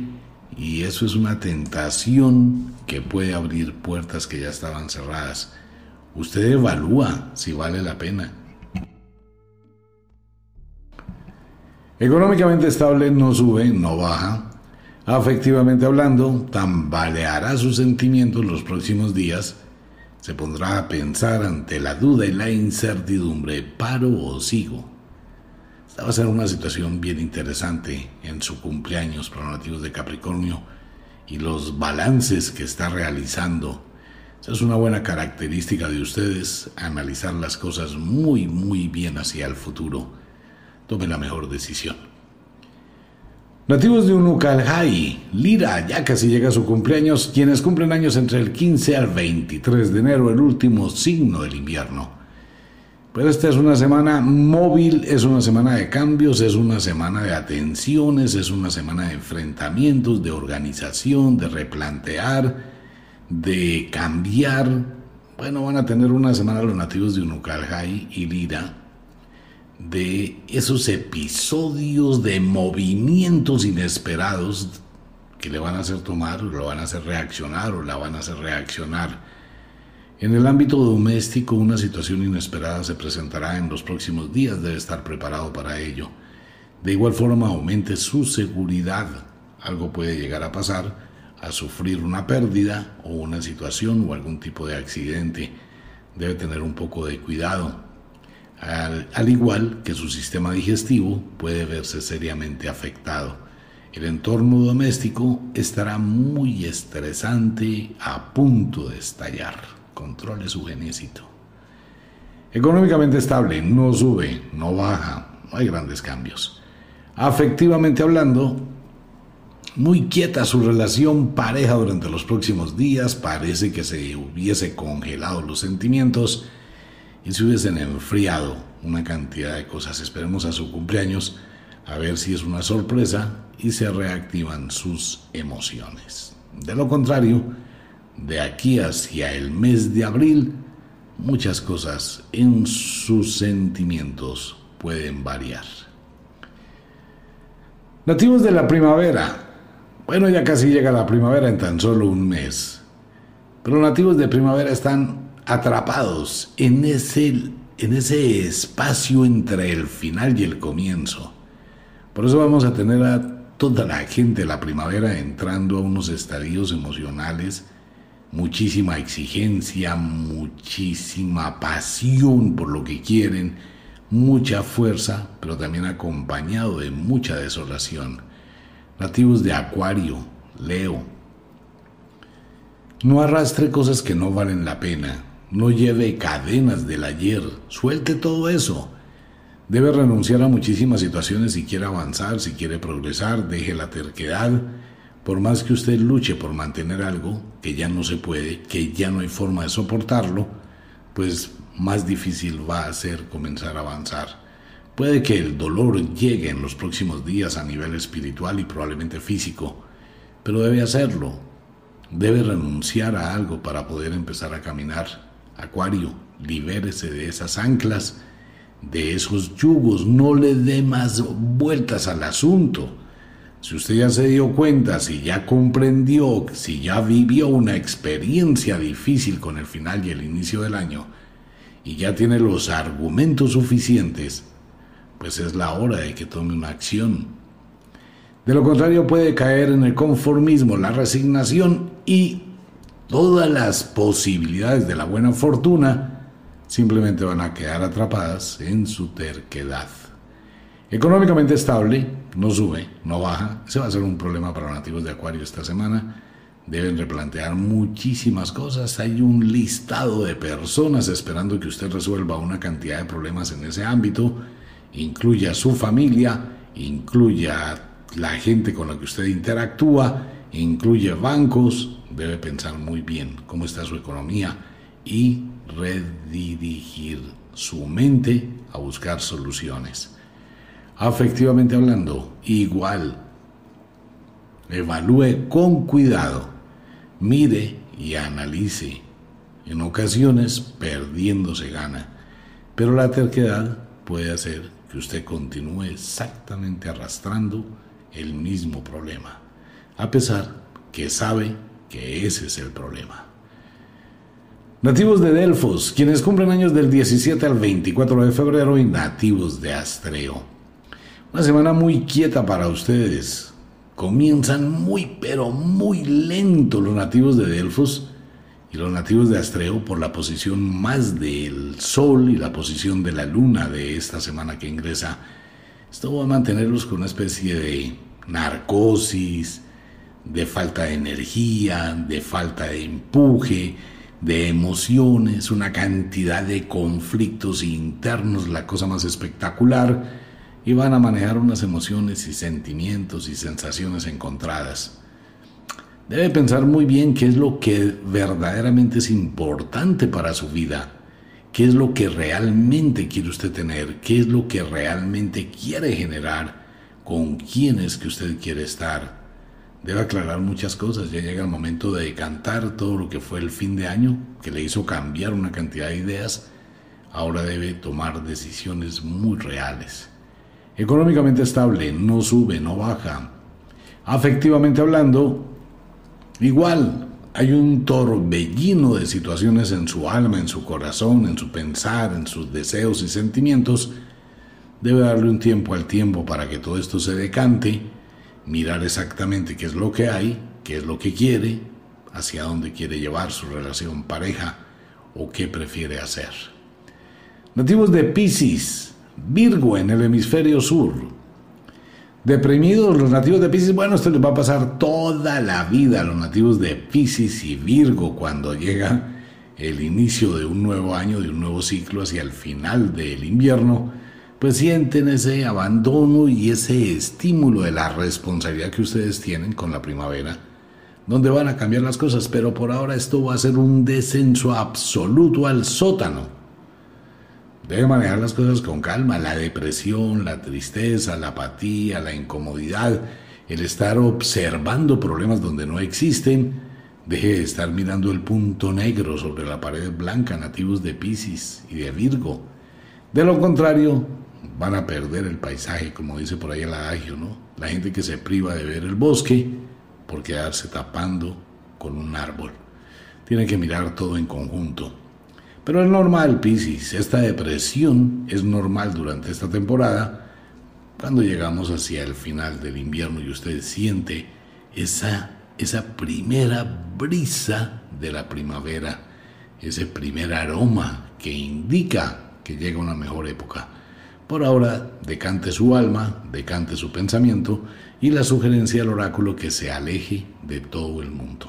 y eso es una tentación que puede abrir puertas que ya estaban cerradas. Usted evalúa si vale la pena. Económicamente estable no sube, no baja. Afectivamente hablando, tambaleará sus sentimientos los próximos días Se pondrá a pensar ante la duda y la incertidumbre, ¿paro o sigo? Esta va a ser una situación bien interesante en su cumpleaños para nativos de Capricornio y los balances que está realizando. Esa es una buena característica de ustedes, analizar las cosas muy, muy bien hacia el futuro. Tome la mejor decisión. Nativos de Unucalhai, Lira, ya casi llega su cumpleaños, quienes cumplen años entre el 15 al 23 de enero, el último signo del invierno. Pero esta es una semana móvil, es una semana de cambios, es una semana de atenciones, es una semana de enfrentamientos, de organización, de replantear, de cambiar. Bueno, van a tener una semana los nativos de Unucalhai y Lira de esos episodios de movimientos inesperados que le van a hacer tomar, lo van a hacer reaccionar o la van a hacer reaccionar. En el ámbito doméstico, una situación inesperada se presentará en los próximos días, debe estar preparado para ello. De igual forma, aumente su seguridad. Algo puede llegar a pasar, a sufrir una pérdida o una situación o algún tipo de accidente. Debe tener un poco de cuidado al, igual que su sistema digestivo puede verse seriamente afectado. El entorno doméstico estará muy estresante, a punto de estallar. Controle su genécito. Económicamente estable, no sube, no baja, no hay grandes cambios. Afectivamente hablando, muy quieta su relación pareja durante los próximos días, parece que se hubiese congelado los sentimientos y se hubiesen enfriado una cantidad de cosas. Esperemos a su cumpleaños a ver si es una sorpresa y se reactivan sus emociones. De lo contrario, de aquí hacia el mes de abril, muchas cosas en sus sentimientos pueden variar. Nativos de la primavera. Bueno, ya casi llega la primavera en tan solo un mes. Pero nativos de primavera están atrapados en ese, en ese espacio entre el final y el comienzo. Por eso vamos a tener a toda la gente de la primavera entrando a unos estadios emocionales, muchísima exigencia, muchísima pasión por lo que quieren, mucha fuerza, pero también acompañado de mucha desolación. Nativos de Acuario, Leo. No arrastre cosas que no valen la pena. No lleve cadenas del ayer. Suelte todo eso. Debe renunciar a muchísimas situaciones si quiere avanzar, si quiere progresar. Deje la terquedad. Por más que usted luche por mantener algo que ya no se puede, que ya no hay forma de soportarlo, pues más difícil va a ser comenzar a avanzar. Puede que el dolor llegue en los próximos días a nivel espiritual y probablemente físico, pero debe hacerlo. Debe renunciar a algo para poder empezar a caminar Acuario, libérese de esas anclas, de esos yugos, no le dé más vueltas al asunto. Si usted ya se dio cuenta, si ya comprendió, si ya vivió una experiencia difícil con el final y el inicio del año, y ya tiene los argumentos suficientes, pues es la hora de que tome una acción. De lo contrario puede caer en el conformismo, la resignación y todas las posibilidades de la buena fortuna simplemente van a quedar atrapadas en su terquedad. Económicamente estable, no sube, no baja, ese va a ser un problema para los nativos de Acuario esta semana. Deben replantear muchísimas cosas. Hay un listado de personas esperando que usted resuelva una cantidad de problemas en ese ámbito. Incluya su familia, incluya la gente con la que usted interactúa, incluye bancos, debe pensar muy bien cómo está su economía y redirigir su mente a buscar soluciones. Afectivamente hablando, igual, evalúe con cuidado, mire y analice. En ocasiones, perdiendo se gana, pero la terquedad puede hacer que usted continúe exactamente arrastrando el mismo problema, a pesar que sabe que ese es el problema. Nativos de Delfos, quienes cumplen años del 17 al 24 de febrero y nativos de Astreo. Una semana muy quieta para ustedes. Comienzan muy pero muy lento los nativos de Delfos y los nativos de Astreo por la posición más del Sol y la posición de la Luna de esta semana que ingresa. Esto va a mantenerlos con una especie de narcosis, de falta de energía, de falta de empuje, de emociones, una cantidad de conflictos internos, la cosa más espectacular, y van a manejar unas emociones y sentimientos y sensaciones encontradas. Debe pensar muy bien qué es lo que verdaderamente es importante para su vida, qué es lo que realmente quiere usted tener, qué es lo que realmente quiere generar, con quién es que usted quiere estar debe aclarar muchas cosas. Ya llega el momento de decantar todo lo que fue el fin de año, que le hizo cambiar una cantidad de ideas. Ahora debe tomar decisiones muy reales. Económicamente estable, no sube, no baja. Afectivamente hablando, igual, hay un torbellino de situaciones en su alma, en su corazón, en su pensar, en sus deseos y sentimientos. Debe darle un tiempo al tiempo para que todo esto se decante mirar exactamente qué es lo que hay, qué es lo que quiere, hacia dónde quiere llevar su relación pareja o qué prefiere hacer. Nativos de Pisces, Virgo en el hemisferio sur. Deprimidos los nativos de Pisces, bueno, esto les va a pasar toda la vida a los nativos de Pisces y Virgo cuando llega el inicio de un nuevo año, de un nuevo ciclo hacia el final del invierno pues sienten ese abandono y ese estímulo de la responsabilidad que ustedes tienen con la primavera, donde van a cambiar las cosas, pero por ahora esto va a ser un descenso absoluto al sótano. Debe manejar las cosas con calma, la depresión, la tristeza, la apatía, la incomodidad, el estar observando problemas donde no existen, deje de estar mirando el punto negro sobre la pared blanca nativos de Pisces y de Virgo. De lo contrario, van a perder el paisaje, como dice por ahí el adagio, ¿no? La gente que se priva de ver el bosque por quedarse tapando con un árbol. Tiene que mirar todo en conjunto. Pero es normal, Piscis, esta depresión es normal durante esta temporada, cuando llegamos hacia el final del invierno y usted siente esa, esa primera brisa de la primavera, ese primer aroma que indica que llega una mejor época. Por ahora, decante su alma, decante su pensamiento y la sugerencia del oráculo que se aleje de todo el mundo.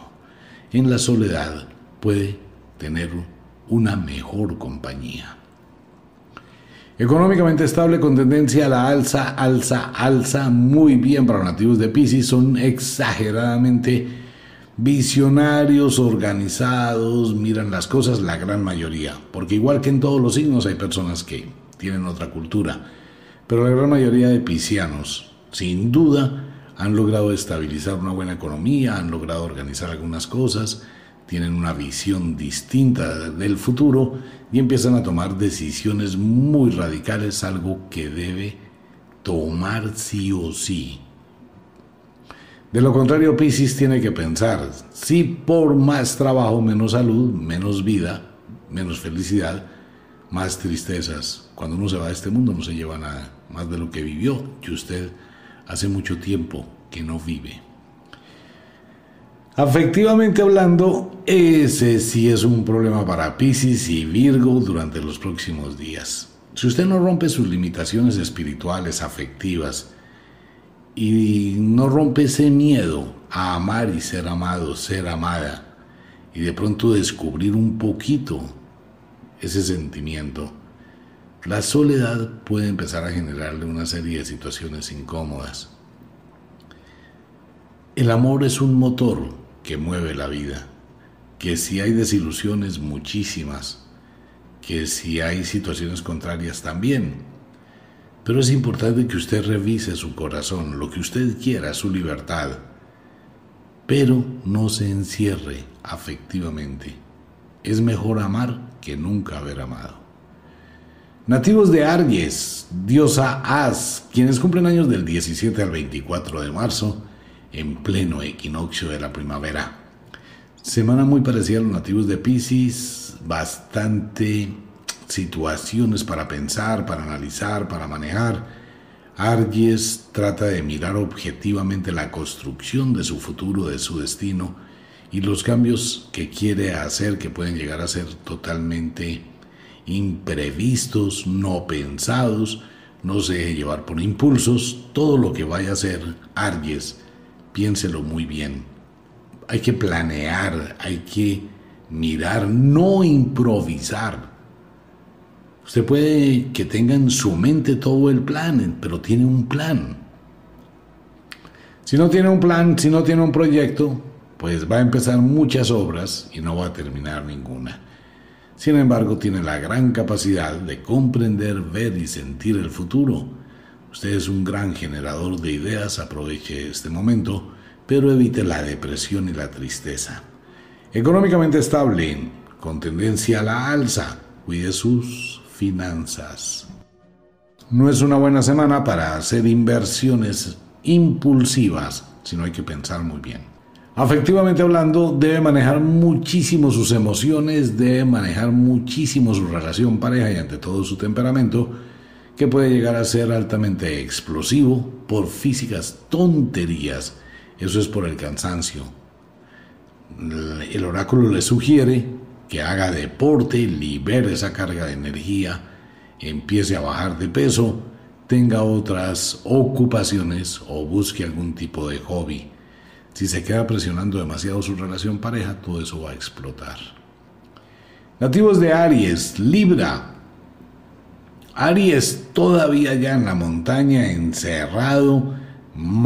En la soledad puede tener una mejor compañía. Económicamente estable con tendencia a la alza, alza, alza, muy bien para los nativos de Pisces, son exageradamente visionarios, organizados, miran las cosas la gran mayoría, porque igual que en todos los signos hay personas que tienen otra cultura. Pero la gran mayoría de piscianos, sin duda, han logrado estabilizar una buena economía, han logrado organizar algunas cosas, tienen una visión distinta del futuro y empiezan a tomar decisiones muy radicales, algo que debe tomar sí o sí. De lo contrario, Piscis tiene que pensar, si por más trabajo, menos salud, menos vida, menos felicidad, más tristezas. Cuando uno se va de este mundo no se lleva nada, más de lo que vivió, que usted hace mucho tiempo que no vive. Afectivamente hablando, ese sí es un problema para Pisces y Virgo durante los próximos días. Si usted no rompe sus limitaciones espirituales, afectivas, y no rompe ese miedo a amar y ser amado, ser amada, y de pronto descubrir un poquito ese sentimiento, la soledad puede empezar a generarle una serie de situaciones incómodas. El amor es un motor que mueve la vida, que si hay desilusiones muchísimas, que si hay situaciones contrarias también. Pero es importante que usted revise su corazón, lo que usted quiera, su libertad, pero no se encierre afectivamente. Es mejor amar que nunca haber amado. Nativos de Aries, diosa As, quienes cumplen años del 17 al 24 de marzo, en pleno equinoccio de la primavera. Semana muy parecida a los nativos de Pisces, bastante situaciones para pensar, para analizar, para manejar. Aries trata de mirar objetivamente la construcción de su futuro, de su destino, y los cambios que quiere hacer que pueden llegar a ser totalmente imprevistos, no pensados, no se deje llevar por impulsos, todo lo que vaya a hacer Aries, piénselo muy bien. Hay que planear, hay que mirar, no improvisar. Usted puede que tenga en su mente todo el plan, pero tiene un plan. Si no tiene un plan, si no tiene un proyecto, pues va a empezar muchas obras y no va a terminar ninguna. Sin embargo, tiene la gran capacidad de comprender, ver y sentir el futuro. Usted es un gran generador de ideas, aproveche este momento, pero evite la depresión y la tristeza. Económicamente estable, con tendencia a la alza, cuide sus finanzas. No es una buena semana para hacer inversiones impulsivas, sino hay que pensar muy bien. Afectivamente hablando, debe manejar muchísimo sus emociones, debe manejar muchísimo su relación pareja y ante todo su temperamento, que puede llegar a ser altamente explosivo por físicas tonterías. Eso es por el cansancio. El oráculo le sugiere que haga deporte, libere esa carga de energía, empiece a bajar de peso, tenga otras ocupaciones o busque algún tipo de hobby si se queda presionando demasiado su relación pareja, todo eso va a explotar. Nativos de Aries, Libra. Aries todavía ya en la montaña, encerrado,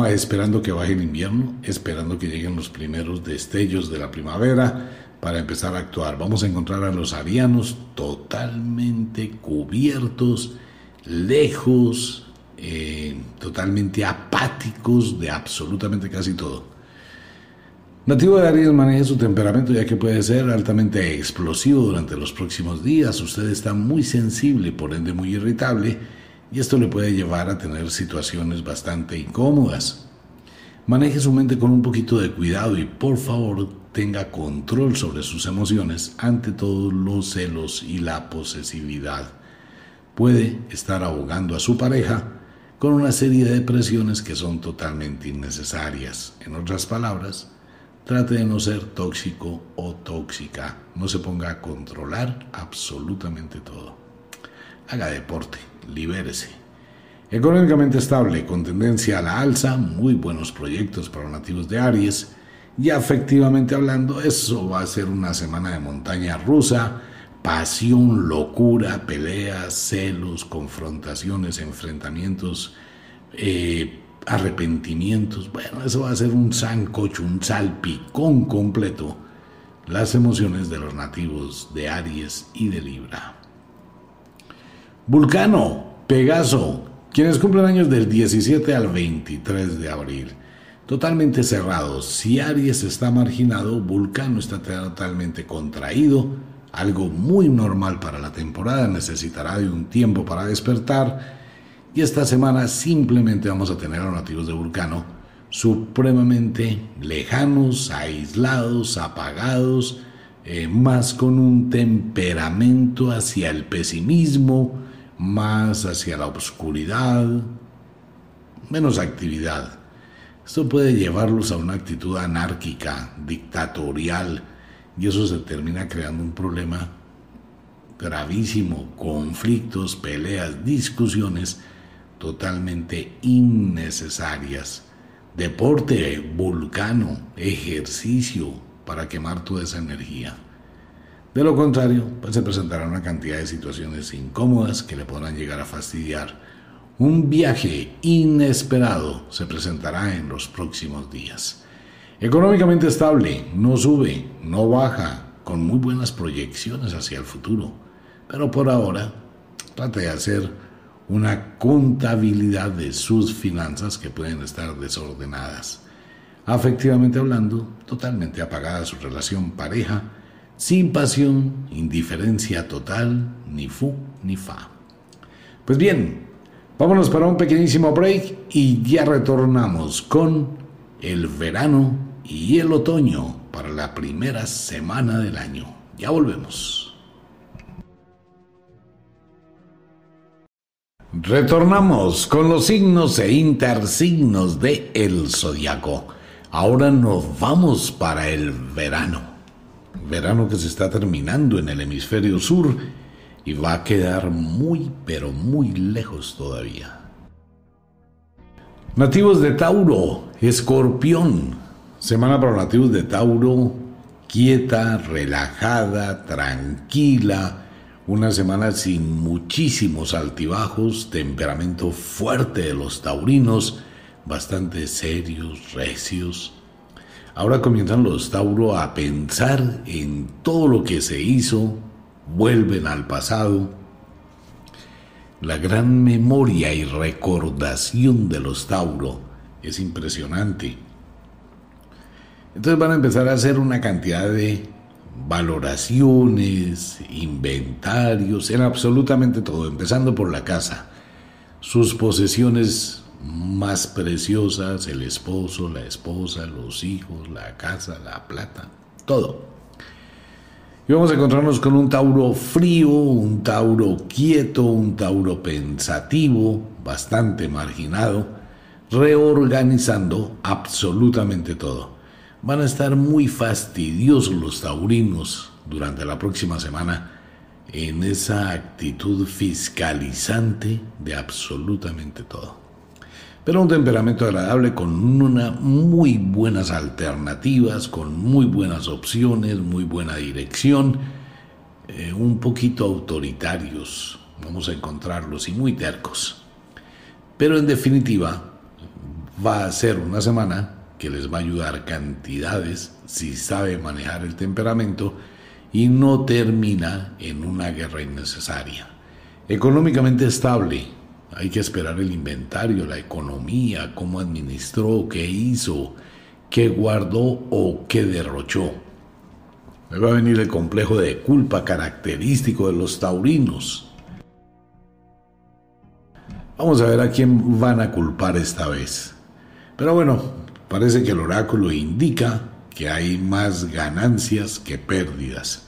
esperando que baje el invierno, esperando que lleguen los primeros destellos de la primavera para empezar a actuar. Vamos a encontrar a los arianos totalmente cubiertos, lejos, eh, totalmente apáticos de absolutamente casi todo. Nativo de Aries maneje su temperamento ya que puede ser altamente explosivo durante los próximos días. Usted está muy sensible por ende muy irritable y esto le puede llevar a tener situaciones bastante incómodas. Maneje su mente con un poquito de cuidado y por favor tenga control sobre sus emociones ante todos los celos y la posesividad. Puede estar ahogando a su pareja con una serie de presiones que son totalmente innecesarias. En otras palabras, Trate de no ser tóxico o tóxica. No se ponga a controlar absolutamente todo. Haga deporte, libérese. Económicamente estable, con tendencia a la alza, muy buenos proyectos para nativos de Aries. Y afectivamente hablando, eso va a ser una semana de montaña rusa, pasión, locura, peleas, celos, confrontaciones, enfrentamientos, eh, arrepentimientos. Bueno, eso va a ser un sancocho, un salpicón completo. Las emociones de los nativos de Aries y de Libra. Vulcano, Pegaso, quienes cumplen años del 17 al 23 de abril. Totalmente cerrados. Si Aries está marginado, Vulcano está totalmente contraído. Algo muy normal para la temporada. Necesitará de un tiempo para despertar y esta semana simplemente vamos a tener a los nativos de Vulcano supremamente lejanos, aislados, apagados, eh, más con un temperamento hacia el pesimismo, más hacia la oscuridad, menos actividad. Esto puede llevarlos a una actitud anárquica, dictatorial, y eso se termina creando un problema gravísimo, conflictos, peleas, discusiones, totalmente innecesarias. Deporte, vulcano, ejercicio para quemar toda esa energía. De lo contrario, pues se presentará una cantidad de situaciones incómodas que le podrán llegar a fastidiar. Un viaje inesperado se presentará en los próximos días. Económicamente estable, no sube, no baja, con muy buenas proyecciones hacia el futuro. Pero por ahora, trate de hacer una contabilidad de sus finanzas que pueden estar desordenadas. Afectivamente hablando, totalmente apagada su relación pareja, sin pasión, indiferencia total, ni fu ni fa. Pues bien, vámonos para un pequeñísimo break y ya retornamos con el verano y el otoño para la primera semana del año. Ya volvemos. Retornamos con los signos e intersignos de el zodiaco. Ahora nos vamos para el verano. Verano que se está terminando en el hemisferio sur y va a quedar muy, pero muy lejos todavía. Nativos de Tauro, Escorpión. Semana para nativos de Tauro, quieta, relajada, tranquila. Una semana sin muchísimos altibajos, temperamento fuerte de los taurinos bastante serios, recios. Ahora comienzan los Tauro a pensar en todo lo que se hizo, vuelven al pasado. La gran memoria y recordación de los Tauro es impresionante. Entonces van a empezar a hacer una cantidad de valoraciones, inventarios, en absolutamente todo, empezando por la casa, sus posesiones más preciosas, el esposo, la esposa, los hijos, la casa, la plata, todo. Y vamos a encontrarnos con un Tauro frío, un Tauro quieto, un Tauro pensativo, bastante marginado, reorganizando absolutamente todo. Van a estar muy fastidiosos los taurinos durante la próxima semana en esa actitud fiscalizante de absolutamente todo pero un temperamento agradable con una muy buenas alternativas, con muy buenas opciones, muy buena dirección, eh, un poquito autoritarios, vamos a encontrarlos y muy tercos. Pero en definitiva, va a ser una semana que les va a ayudar cantidades si sabe manejar el temperamento y no termina en una guerra innecesaria. Económicamente estable, hay que esperar el inventario, la economía, cómo administró, qué hizo, qué guardó o qué derrochó. Me va a venir el complejo de culpa característico de los taurinos. Vamos a ver a quién van a culpar esta vez. Pero bueno, parece que el oráculo indica que hay más ganancias que pérdidas.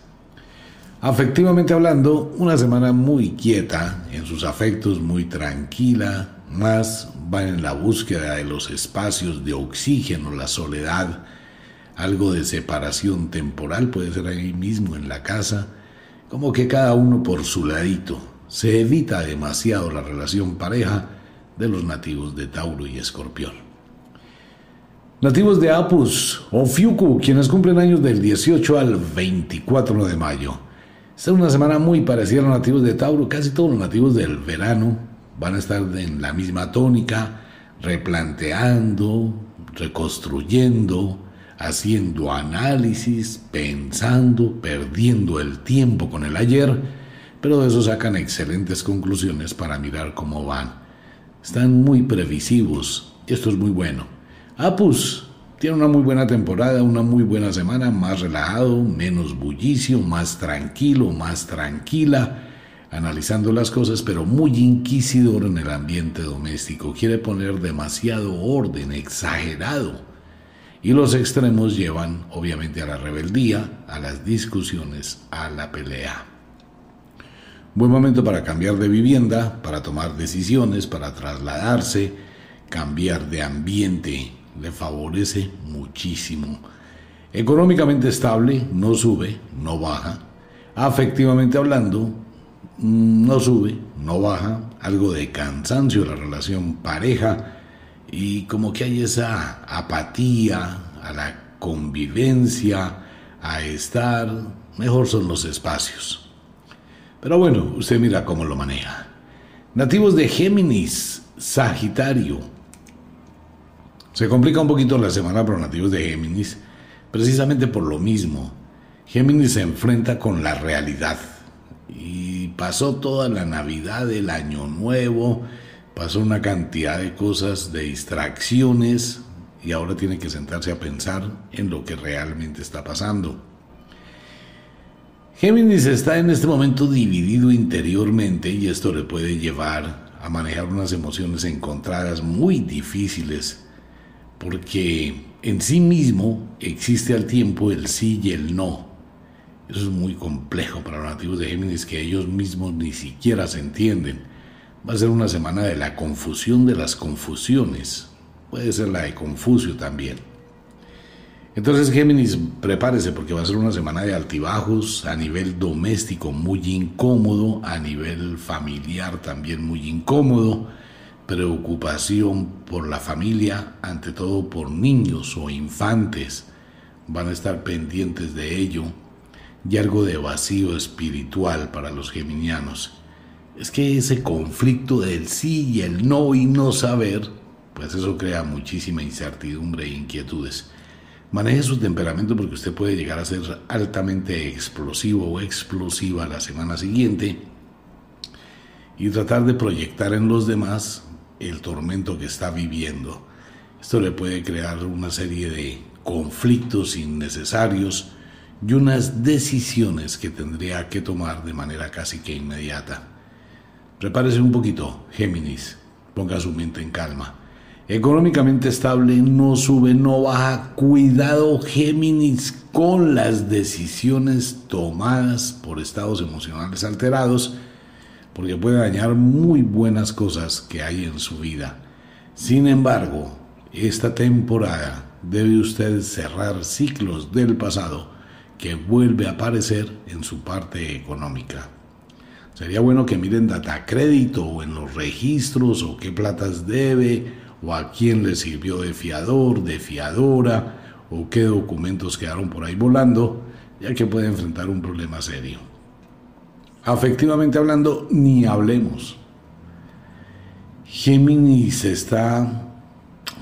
Afectivamente hablando, una semana muy quieta, en sus afectos muy tranquila, más va en la búsqueda de los espacios de oxígeno, la soledad, algo de separación temporal, puede ser ahí mismo en la casa, como que cada uno por su ladito. Se evita demasiado la relación pareja de los nativos de Tauro y Escorpión. Nativos de Apus o Fiuku, quienes cumplen años del 18 al 24 de mayo. Esta es una semana muy parecida a los nativos de Tauro. Casi todos los nativos del verano van a estar en la misma tónica, replanteando, reconstruyendo, haciendo análisis, pensando, perdiendo el tiempo con el ayer, pero de eso sacan excelentes conclusiones para mirar cómo van. Están muy previsivos esto es muy bueno. Apus, tiene una muy buena temporada, una muy buena semana, más relajado, menos bullicio, más tranquilo, más tranquila, analizando las cosas, pero muy inquisidor en el ambiente doméstico. Quiere poner demasiado orden, exagerado. Y los extremos llevan, obviamente, a la rebeldía, a las discusiones, a la pelea. Buen momento para cambiar de vivienda, para tomar decisiones, para trasladarse, cambiar de ambiente le favorece muchísimo. Económicamente estable, no sube, no baja. Afectivamente hablando, mm, no sube, no baja. Algo de cansancio la relación pareja y como que hay esa apatía a la convivencia, a estar, mejor son los espacios. Pero bueno, usted mira cómo lo maneja. Nativos de Géminis, Sagitario, se complica un poquito la semana para nativos de Géminis, precisamente por lo mismo. Géminis se enfrenta con la realidad y pasó toda la Navidad, el Año Nuevo, pasó una cantidad de cosas, de distracciones y ahora tiene que sentarse a pensar en lo que realmente está pasando. Géminis está en este momento dividido interiormente y esto le puede llevar a manejar unas emociones encontradas muy difíciles porque en sí mismo existe al tiempo el sí y el no. Eso es muy complejo para los nativos de Géminis que ellos mismos ni siquiera se entienden. Va a ser una semana de la confusión de las confusiones. Puede ser la de Confucio también. Entonces Géminis, prepárese porque va a ser una semana de altibajos a nivel doméstico muy incómodo, a nivel familiar también muy incómodo, preocupación por la familia, ante todo por niños o infantes, van a estar pendientes de ello, y algo de vacío espiritual para los geminianos. Es que ese conflicto del sí y el no y no saber, pues eso crea muchísima incertidumbre e inquietudes. Maneje su temperamento porque usted puede llegar a ser altamente explosivo o explosiva la semana siguiente y tratar de proyectar en los demás el tormento que está viviendo. Esto le puede crear una serie de conflictos innecesarios y unas decisiones que tendría que tomar de manera casi que inmediata. Prepárese un poquito, Géminis, ponga su mente en calma. Económicamente estable, no sube, no baja. Cuidado Géminis con las decisiones tomadas por estados emocionales alterados, porque puede dañar muy buenas cosas que hay en su vida. Sin embargo, esta temporada debe usted cerrar ciclos del pasado que vuelve a aparecer en su parte económica. Sería bueno que miren data crédito o en los registros o qué platas debe o a quién le sirvió de fiador, de fiadora, o qué documentos quedaron por ahí volando, ya que puede enfrentar un problema serio. Afectivamente hablando, ni hablemos. Géminis está,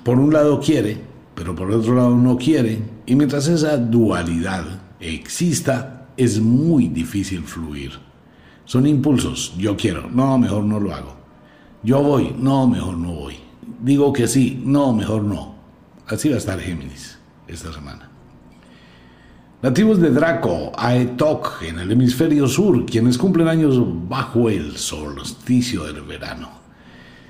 por un lado quiere, pero por otro lado no quiere, y mientras esa dualidad exista, es muy difícil fluir. Son impulsos, yo quiero, no, mejor no lo hago. Yo voy, no, mejor no voy digo que sí, no, mejor no. Así va a estar Géminis esta semana. Nativos de Draco, Aetok, en el hemisferio sur, quienes cumplen años bajo el solsticio del verano.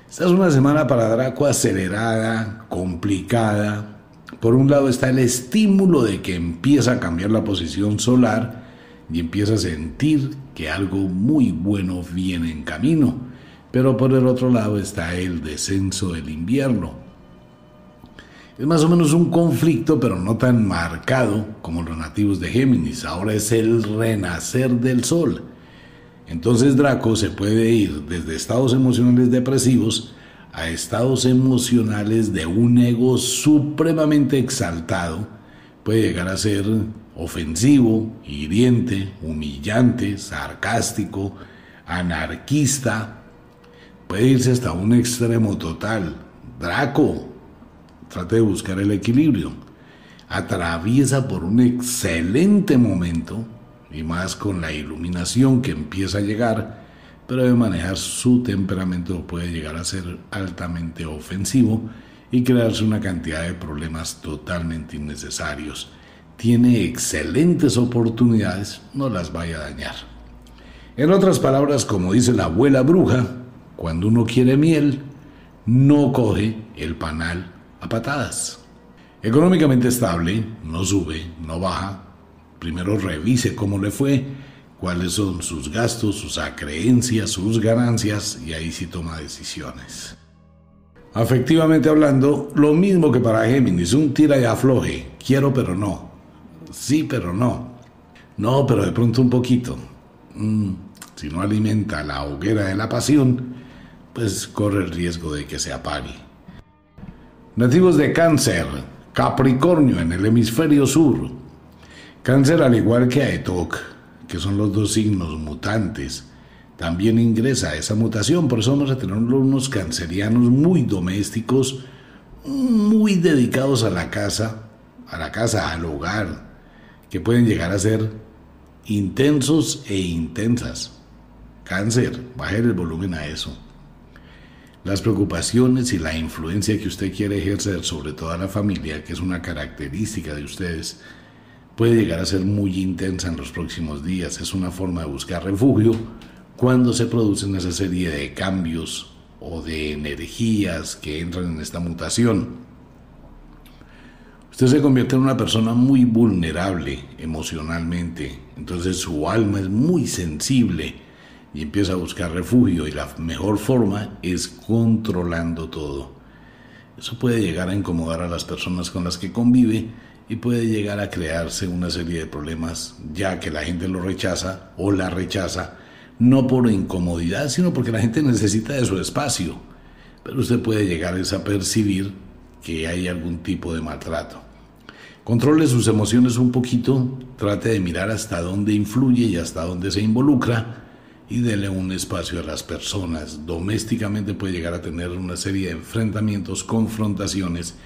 Esta es una semana para Draco acelerada, complicada. Por un lado está el estímulo de que empieza a cambiar la posición solar y empieza a sentir que algo muy bueno viene en camino pero por el otro lado está el descenso del invierno. Es más o menos un conflicto, pero no tan marcado como los nativos de Géminis. Ahora es el renacer del sol. Entonces Draco se puede ir desde estados emocionales depresivos a estados emocionales de un ego supremamente exaltado. Puede llegar a ser ofensivo, hiriente, humillante, sarcástico, anarquista, Puede irse hasta un extremo total. Draco, trate de buscar el equilibrio. Atraviesa por un excelente momento, y más con la iluminación que empieza a llegar, pero de manejar su temperamento puede llegar a ser altamente ofensivo y crearse una cantidad de problemas totalmente innecesarios. Tiene excelentes oportunidades, no las vaya a dañar. En otras palabras, como dice la abuela bruja, cuando uno quiere miel, no coge el panal a patadas. Económicamente estable, no sube, no baja. Primero revise cómo le fue, cuáles son sus gastos, sus acreencias, sus ganancias y ahí sí toma decisiones. Afectivamente hablando, lo mismo que para Géminis, un tira y afloje, quiero pero no, sí pero no, no pero de pronto un poquito. Mm, si no alimenta la hoguera de la pasión, pues corre el riesgo de que se apague. Nativos de cáncer, Capricornio en el hemisferio sur. Cáncer al igual que Aetok, que son los dos signos mutantes, también ingresa esa mutación, por eso vamos a tener unos cancerianos muy domésticos, muy dedicados a la casa, a la casa, al hogar, que pueden llegar a ser intensos e intensas. Cáncer, baje el volumen a eso las preocupaciones y la influencia que usted quiere ejercer sobre toda la familia, que es una característica de ustedes, puede llegar a ser muy intensa en los próximos días. Es una forma de buscar refugio cuando se producen esa serie de cambios o de energías que entran en esta mutación. Usted se convierte en una persona muy vulnerable emocionalmente, entonces su alma es muy sensible y empieza a buscar refugio y la mejor forma es controlando todo. Eso puede llegar a incomodar a las personas con las que convive y puede llegar a crearse una serie de problemas ya que la gente lo rechaza o la rechaza no por incomodidad, sino porque la gente necesita de su espacio. Pero usted puede llegar a percibir que hay algún tipo de maltrato. Controle sus emociones un poquito, trate de mirar hasta dónde influye y hasta dónde se involucra y dele un espacio a las personas. Domésticamente puede llegar a tener una serie de enfrentamientos, confrontaciones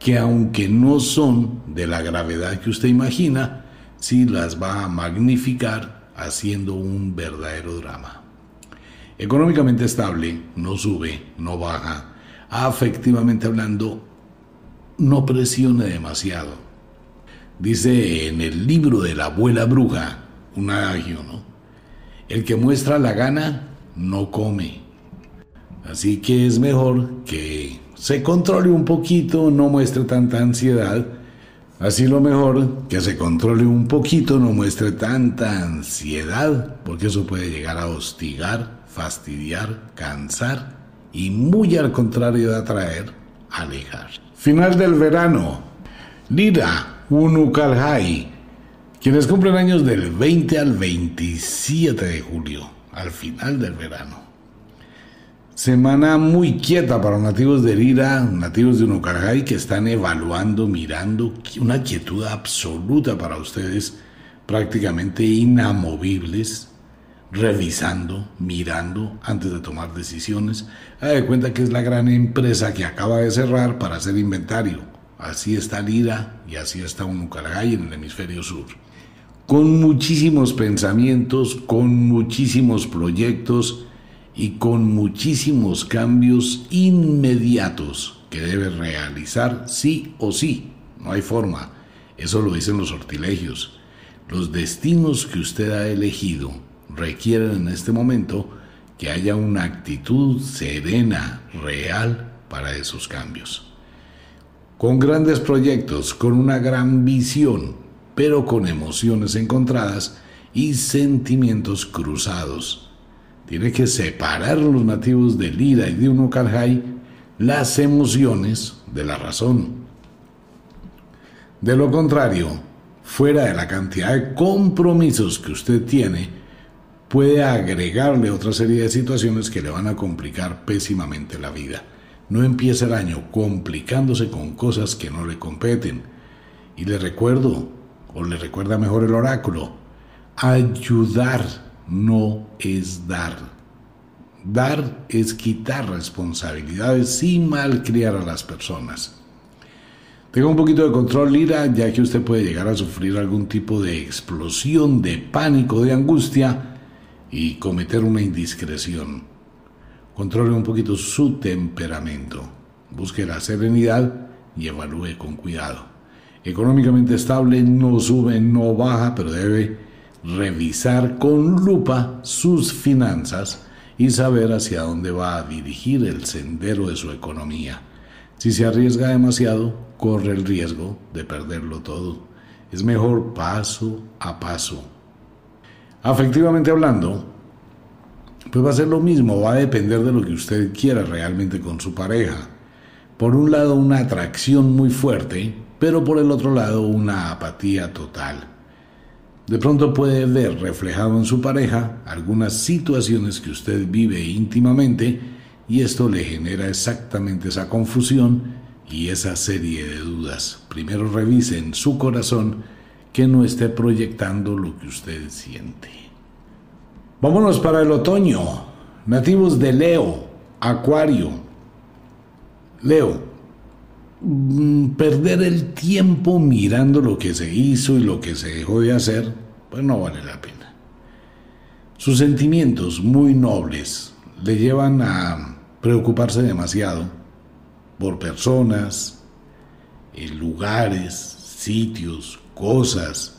que aunque no son de la gravedad que usted imagina, sí las va a magnificar haciendo un verdadero drama. Económicamente estable, no sube, no baja. Afectivamente hablando, no presione demasiado. Dice en el libro de la abuela bruja, un adagio, ¿no? El que muestra la gana no come. Así que es mejor que se controle un poquito, no muestre tanta ansiedad. Así lo mejor, que se controle un poquito, no muestre tanta ansiedad, porque eso puede llegar a hostigar, fastidiar, cansar y muy al contrario de atraer, alejar. Final del verano. Lira Unukalhai, quienes cumplen años del 20 al 27 de julio, al final del verano. Semana muy quieta para nativos de Lira, nativos de Unucarajay, que están evaluando, mirando, una quietud absoluta para ustedes, prácticamente inamovibles, revisando, mirando antes de tomar decisiones. Haga de cuenta que es la gran empresa que acaba de cerrar para hacer inventario. Así está Lira y así está Unucarajay en el hemisferio sur. Con muchísimos pensamientos, con muchísimos proyectos, y con muchísimos cambios inmediatos que debe realizar sí o sí. No hay forma. Eso lo dicen los sortilegios. Los destinos que usted ha elegido requieren en este momento que haya una actitud serena, real para esos cambios. Con grandes proyectos, con una gran visión, pero con emociones encontradas y sentimientos cruzados tiene que separar los nativos de Lira y de Unocarjay las emociones de la razón. De lo contrario, fuera de la cantidad de compromisos que usted tiene, puede agregarle otra serie de situaciones que le van a complicar pésimamente la vida. No empiece el año complicándose con cosas que no le competen. Y le recuerdo, o le recuerda mejor el oráculo, ayudar no es dar. Dar es quitar responsabilidades sin malcriar a las personas. Tenga un poquito de control, Lira, ya que usted puede llegar a sufrir algún tipo de explosión, de pánico, de angustia y cometer una indiscreción. Controle un poquito su temperamento. Busque la serenidad y evalúe con cuidado. Económicamente estable, no sube, no baja, pero debe revisar con lupa sus finanzas y saber hacia dónde va a dirigir el sendero de su economía. Si se arriesga demasiado, corre el riesgo de perderlo todo. Es mejor paso a paso. Afectivamente hablando, pues va a ser lo mismo, va a depender de lo que usted quiera realmente con su pareja. Por un lado una atracción muy fuerte, pero por el otro lado una apatía total. De pronto puede ver reflejado en su pareja algunas situaciones que usted vive íntimamente y esto le genera exactamente esa confusión y esa serie de dudas. Primero revise en su corazón que no esté proyectando lo que usted siente. Vámonos para el otoño. Nativos de Leo, Acuario. Leo, perder el tiempo mirando lo que se hizo y lo que se dejó de hacer, pues no vale la pena. Sus sentimientos muy nobles le llevan a preocuparse demasiado por personas, lugares, sitios, cosas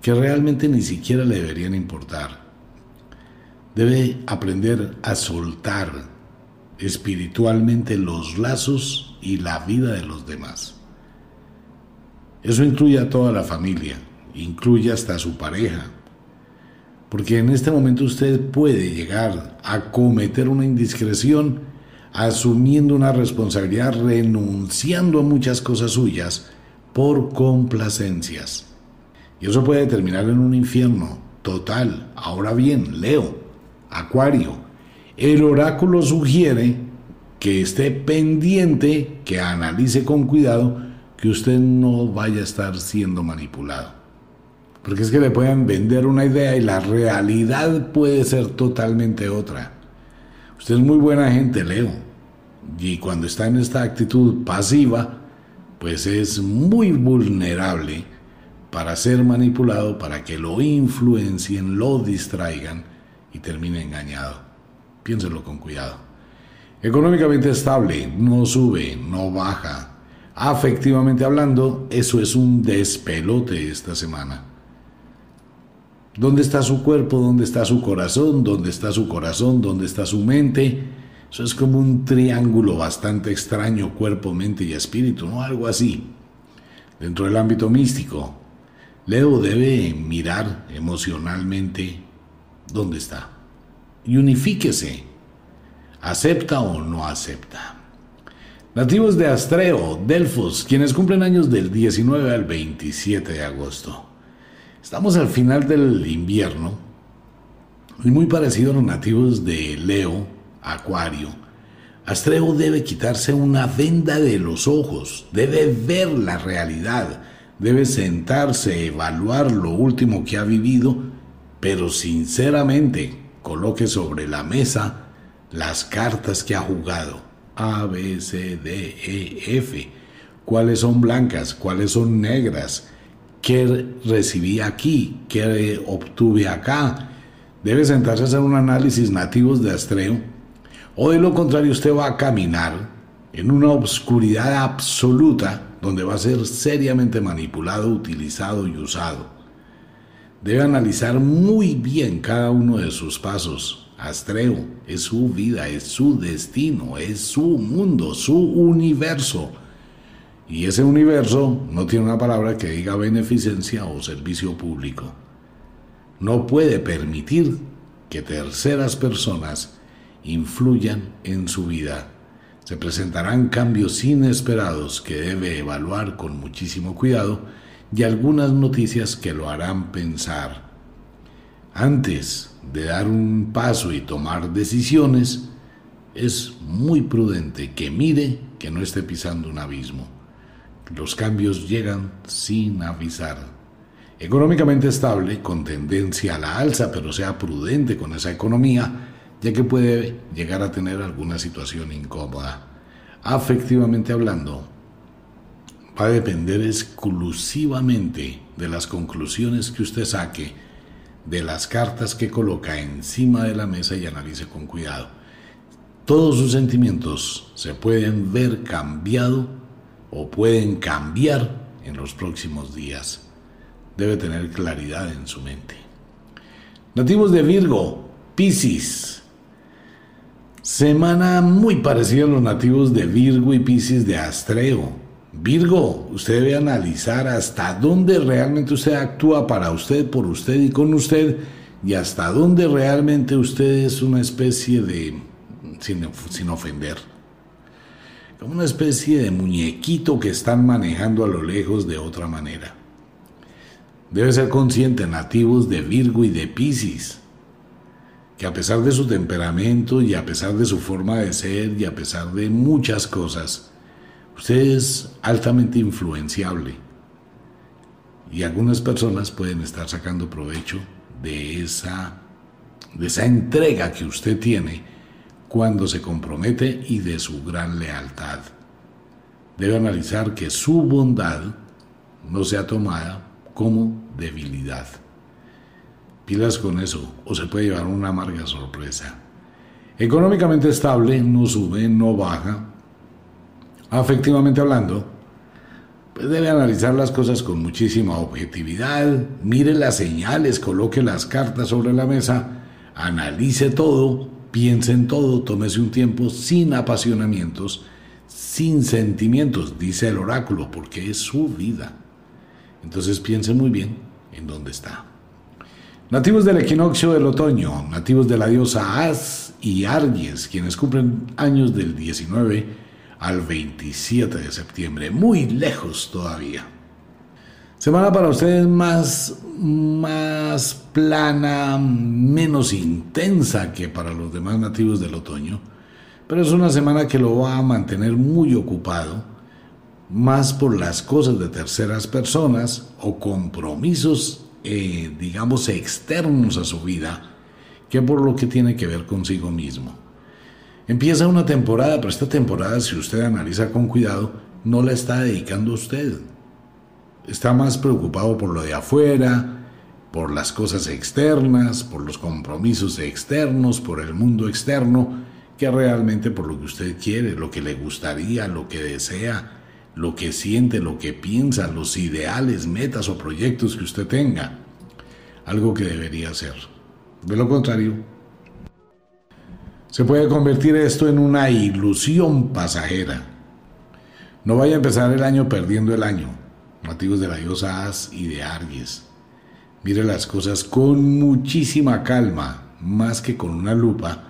que realmente ni siquiera le deberían importar. Debe aprender a soltar espiritualmente los lazos y la vida de los demás. Eso incluye a toda la familia, incluye hasta a su pareja, porque en este momento usted puede llegar a cometer una indiscreción asumiendo una responsabilidad, renunciando a muchas cosas suyas por complacencias. Y eso puede terminar en un infierno total. Ahora bien, Leo, Acuario, el oráculo sugiere que esté pendiente, que analice con cuidado, que usted no vaya a estar siendo manipulado. Porque es que le pueden vender una idea y la realidad puede ser totalmente otra. Usted es muy buena gente, Leo. Y cuando está en esta actitud pasiva, pues es muy vulnerable para ser manipulado, para que lo influencien, lo distraigan y termine engañado. Piénselo con cuidado. Económicamente estable, no sube, no baja. Afectivamente hablando, eso es un despelote esta semana. ¿Dónde está su cuerpo? ¿Dónde está su corazón? ¿Dónde está su corazón? ¿Dónde está su mente? Eso es como un triángulo bastante extraño, cuerpo, mente y espíritu, ¿no? Algo así. Dentro del ámbito místico, Leo debe mirar emocionalmente dónde está. Y unifíquese. ¿Acepta o no acepta? Nativos de Astreo, Delfos, quienes cumplen años del 19 al 27 de agosto. Estamos al final del invierno y muy parecido a los nativos de Leo, Acuario. Astreo debe quitarse una venda de los ojos, debe ver la realidad, debe sentarse, evaluar lo último que ha vivido, pero sinceramente coloque sobre la mesa las cartas que ha jugado. A, B, C, D, E, F. ¿Cuáles son blancas? ¿Cuáles son negras? ¿Qué recibí aquí? ¿Qué obtuve acá? Debe sentarse a hacer un análisis nativos de Astreo. O de lo contrario, usted va a caminar en una obscuridad absoluta donde va a ser seriamente manipulado, utilizado y usado. Debe analizar muy bien cada uno de sus pasos. Astreo es su vida, es su destino, es su mundo, su universo. Y ese universo no tiene una palabra que diga beneficencia o servicio público. No puede permitir que terceras personas influyan en su vida. Se presentarán cambios inesperados que debe evaluar con muchísimo cuidado y algunas noticias que lo harán pensar. Antes de dar un paso y tomar decisiones, es muy prudente que mire que no esté pisando un abismo. Los cambios llegan sin avisar. Económicamente estable, con tendencia a la alza, pero sea prudente con esa economía, ya que puede llegar a tener alguna situación incómoda. Afectivamente hablando, va a depender exclusivamente de las conclusiones que usted saque de las cartas que coloca encima de la mesa y analice con cuidado. Todos sus sentimientos se pueden ver cambiados o pueden cambiar en los próximos días. Debe tener claridad en su mente. Nativos de Virgo, Piscis. Semana muy parecida a los nativos de Virgo y Piscis de Astreo. Virgo, usted debe analizar hasta dónde realmente usted actúa para usted, por usted y con usted, y hasta dónde realmente usted es una especie de, sin, sin ofender, como una especie de muñequito que están manejando a lo lejos de otra manera. Debe ser consciente, nativos de Virgo y de Piscis, que a pesar de su temperamento y a pesar de su forma de ser y a pesar de muchas cosas, usted es altamente influenciable. Y algunas personas pueden estar sacando provecho de esa, de esa entrega que usted tiene cuando se compromete y de su gran lealtad. Debe analizar que su bondad no sea tomada como debilidad. Pilas con eso o se puede llevar una amarga sorpresa. Económicamente estable, no sube, no baja. Afectivamente hablando, pues debe analizar las cosas con muchísima objetividad, mire las señales, coloque las cartas sobre la mesa, analice todo Piense en todo, tómese un tiempo sin apasionamientos, sin sentimientos, dice el oráculo, porque es su vida. Entonces piense muy bien en dónde está. Nativos del equinoccio del otoño, nativos de la diosa As y Argies, quienes cumplen años del 19 al 27 de septiembre, muy lejos todavía. Semana para ustedes más, más plana, menos intensa que para los demás nativos del otoño, pero es una semana que lo va a mantener muy ocupado, más por las cosas de terceras personas o compromisos, eh, digamos, externos a su vida, que por lo que tiene que ver consigo mismo. Empieza una temporada, pero esta temporada, si usted analiza con cuidado, no la está dedicando a usted está más preocupado por lo de afuera, por las cosas externas, por los compromisos externos, por el mundo externo, que realmente por lo que usted quiere, lo que le gustaría, lo que desea, lo que siente, lo que piensa, los ideales, metas o proyectos que usted tenga. Algo que debería hacer. De lo contrario, se puede convertir esto en una ilusión pasajera. No vaya a empezar el año perdiendo el año nativos de la diosa As y de Aries. Mire las cosas con muchísima calma, más que con una lupa.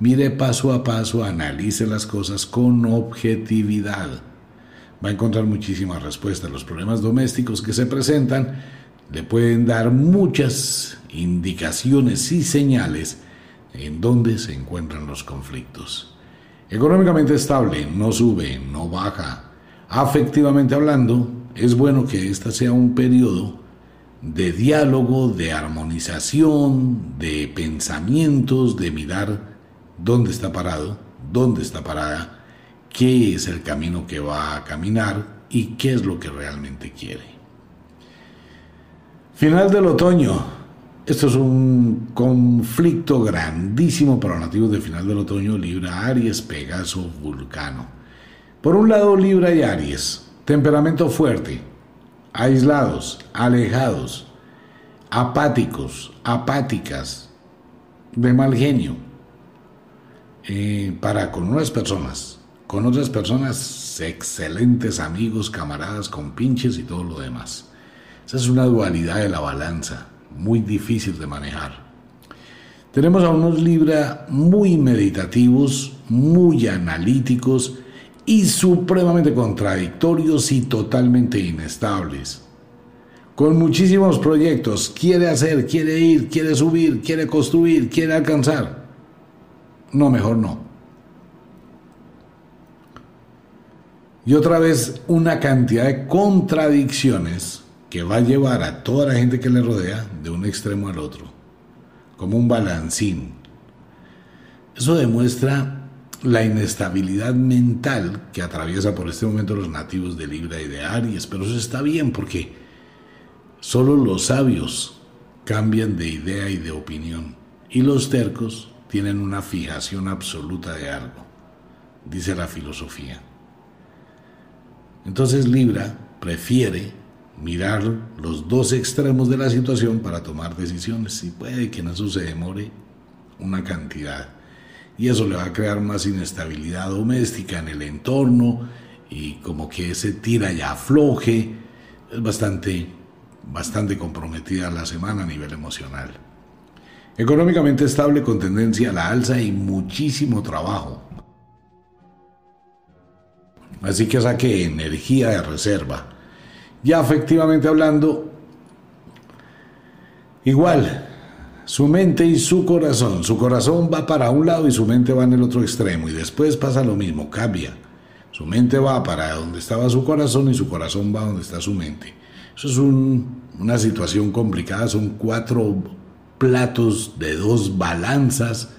Mire paso a paso, analice las cosas con objetividad. Va a encontrar muchísimas respuestas. Los problemas domésticos que se presentan le pueden dar muchas indicaciones y señales en dónde se encuentran los conflictos. Económicamente estable, no sube, no baja. Afectivamente hablando, es bueno que este sea un periodo de diálogo, de armonización, de pensamientos, de mirar dónde está parado, dónde está parada, qué es el camino que va a caminar y qué es lo que realmente quiere. Final del otoño. Esto es un conflicto grandísimo para los nativos del final del otoño, Libra, Aries, Pegaso, Vulcano. Por un lado, Libra y Aries Temperamento fuerte, aislados, alejados, apáticos, apáticas, de mal genio, eh, para con unas personas, con otras personas excelentes amigos, camaradas, con pinches y todo lo demás. Esa es una dualidad de la balanza, muy difícil de manejar. Tenemos a unos Libra muy meditativos, muy analíticos, y supremamente contradictorios y totalmente inestables. Con muchísimos proyectos, quiere hacer, quiere ir, quiere subir, quiere construir, quiere alcanzar. No, mejor no. Y otra vez una cantidad de contradicciones que va a llevar a toda la gente que le rodea de un extremo al otro, como un balancín. Eso demuestra la inestabilidad mental que atraviesa por este momento los nativos de Libra y de Aries, pero eso está bien porque solo los sabios cambian de idea y de opinión y los tercos tienen una fijación absoluta de algo, dice la filosofía. Entonces Libra prefiere mirar los dos extremos de la situación para tomar decisiones y puede que en eso se demore una cantidad y eso le va a crear más inestabilidad doméstica en el entorno y como que ese tira y afloje. Es bastante, bastante comprometida la semana a nivel emocional. Económicamente estable con tendencia a la alza y muchísimo trabajo. Así que saque energía de reserva. Ya efectivamente hablando, igual, su mente y su corazón. Su corazón va para un lado y su mente va en el otro extremo. Y después pasa lo mismo, cambia. Su mente va para donde estaba su corazón y su corazón va donde está su mente. Eso es una situación complicada. Son cuatro platos de dos balanzas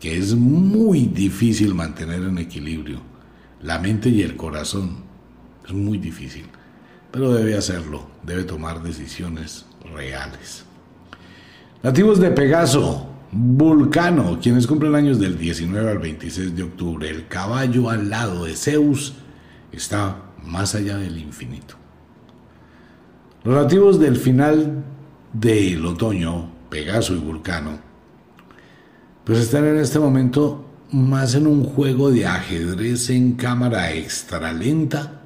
que es muy difícil mantener en equilibrio. La mente y el corazón. Es muy difícil. Pero debe hacerlo. Debe tomar decisiones reales. Nativos de Pegaso, Vulcano, quienes cumplen años del 19 al 26 de octubre. El caballo al lado de Zeus está más allá del infinito. Los nativos del final del otoño, Pegaso y Vulcano, pues están en este momento más en un juego de ajedrez en cámara extra lenta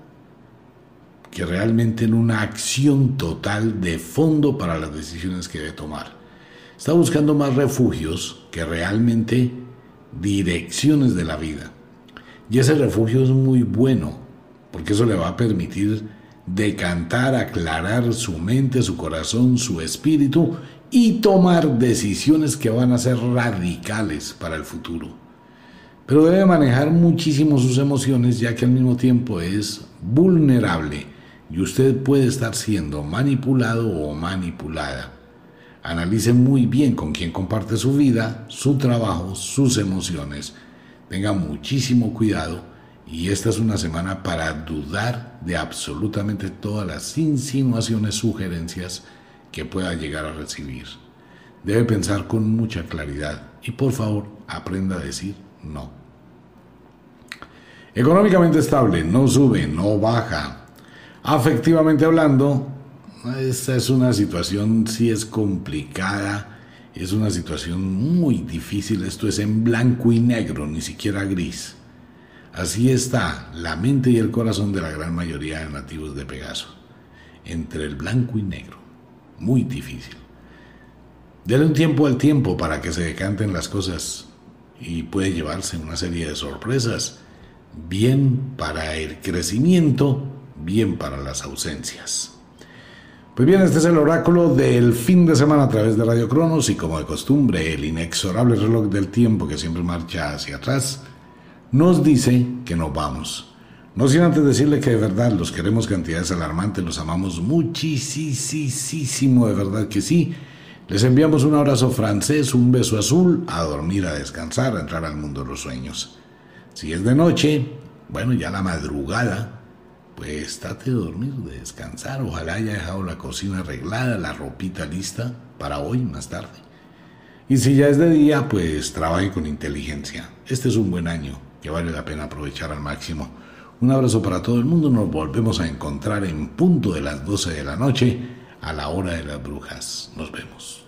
que realmente en una acción total de fondo para las decisiones que debe tomar. Está buscando más refugios que realmente direcciones de la vida. Y ese refugio es muy bueno, porque eso le va a permitir decantar, aclarar su mente, su corazón, su espíritu y tomar decisiones que van a ser radicales para el futuro. Pero debe manejar muchísimo sus emociones ya que al mismo tiempo es vulnerable y usted puede estar siendo manipulado o manipulada. Analice muy bien con quién comparte su vida, su trabajo, sus emociones. Tenga muchísimo cuidado y esta es una semana para dudar de absolutamente todas las insinuaciones, sugerencias que pueda llegar a recibir. Debe pensar con mucha claridad y por favor aprenda a decir no. Económicamente estable, no sube, no baja. Afectivamente hablando, esta es una situación, si es complicada, es una situación muy difícil, esto es en blanco y negro, ni siquiera gris. Así está la mente y el corazón de la gran mayoría de nativos de Pegaso, entre el blanco y negro muy difícil. Dele un tiempo al tiempo para que se decanten las cosas y puede llevarse una serie de sorpresas, bien para el crecimiento, bien para las ausencias. Pues bien, este es el oráculo del fin de semana a través de Radio Cronos y como de costumbre, el inexorable reloj del tiempo que siempre marcha hacia atrás, nos dice que nos vamos. No sin antes decirle que de verdad los queremos cantidades alarmantes, los amamos muchísimo, de verdad que sí. Les enviamos un abrazo francés, un beso azul, a dormir, a descansar, a entrar al mundo de los sueños. Si es de noche, bueno, ya la madrugada, pues trate de dormir, de descansar. Ojalá haya dejado la cocina arreglada, la ropita lista para hoy más tarde. Y si ya es de día, pues trabaje con inteligencia. Este es un buen año que vale la pena aprovechar al máximo. Un abrazo para todo el mundo. Nos volvemos a encontrar en punto de las 12 de la noche a la hora de las brujas. Nos vemos.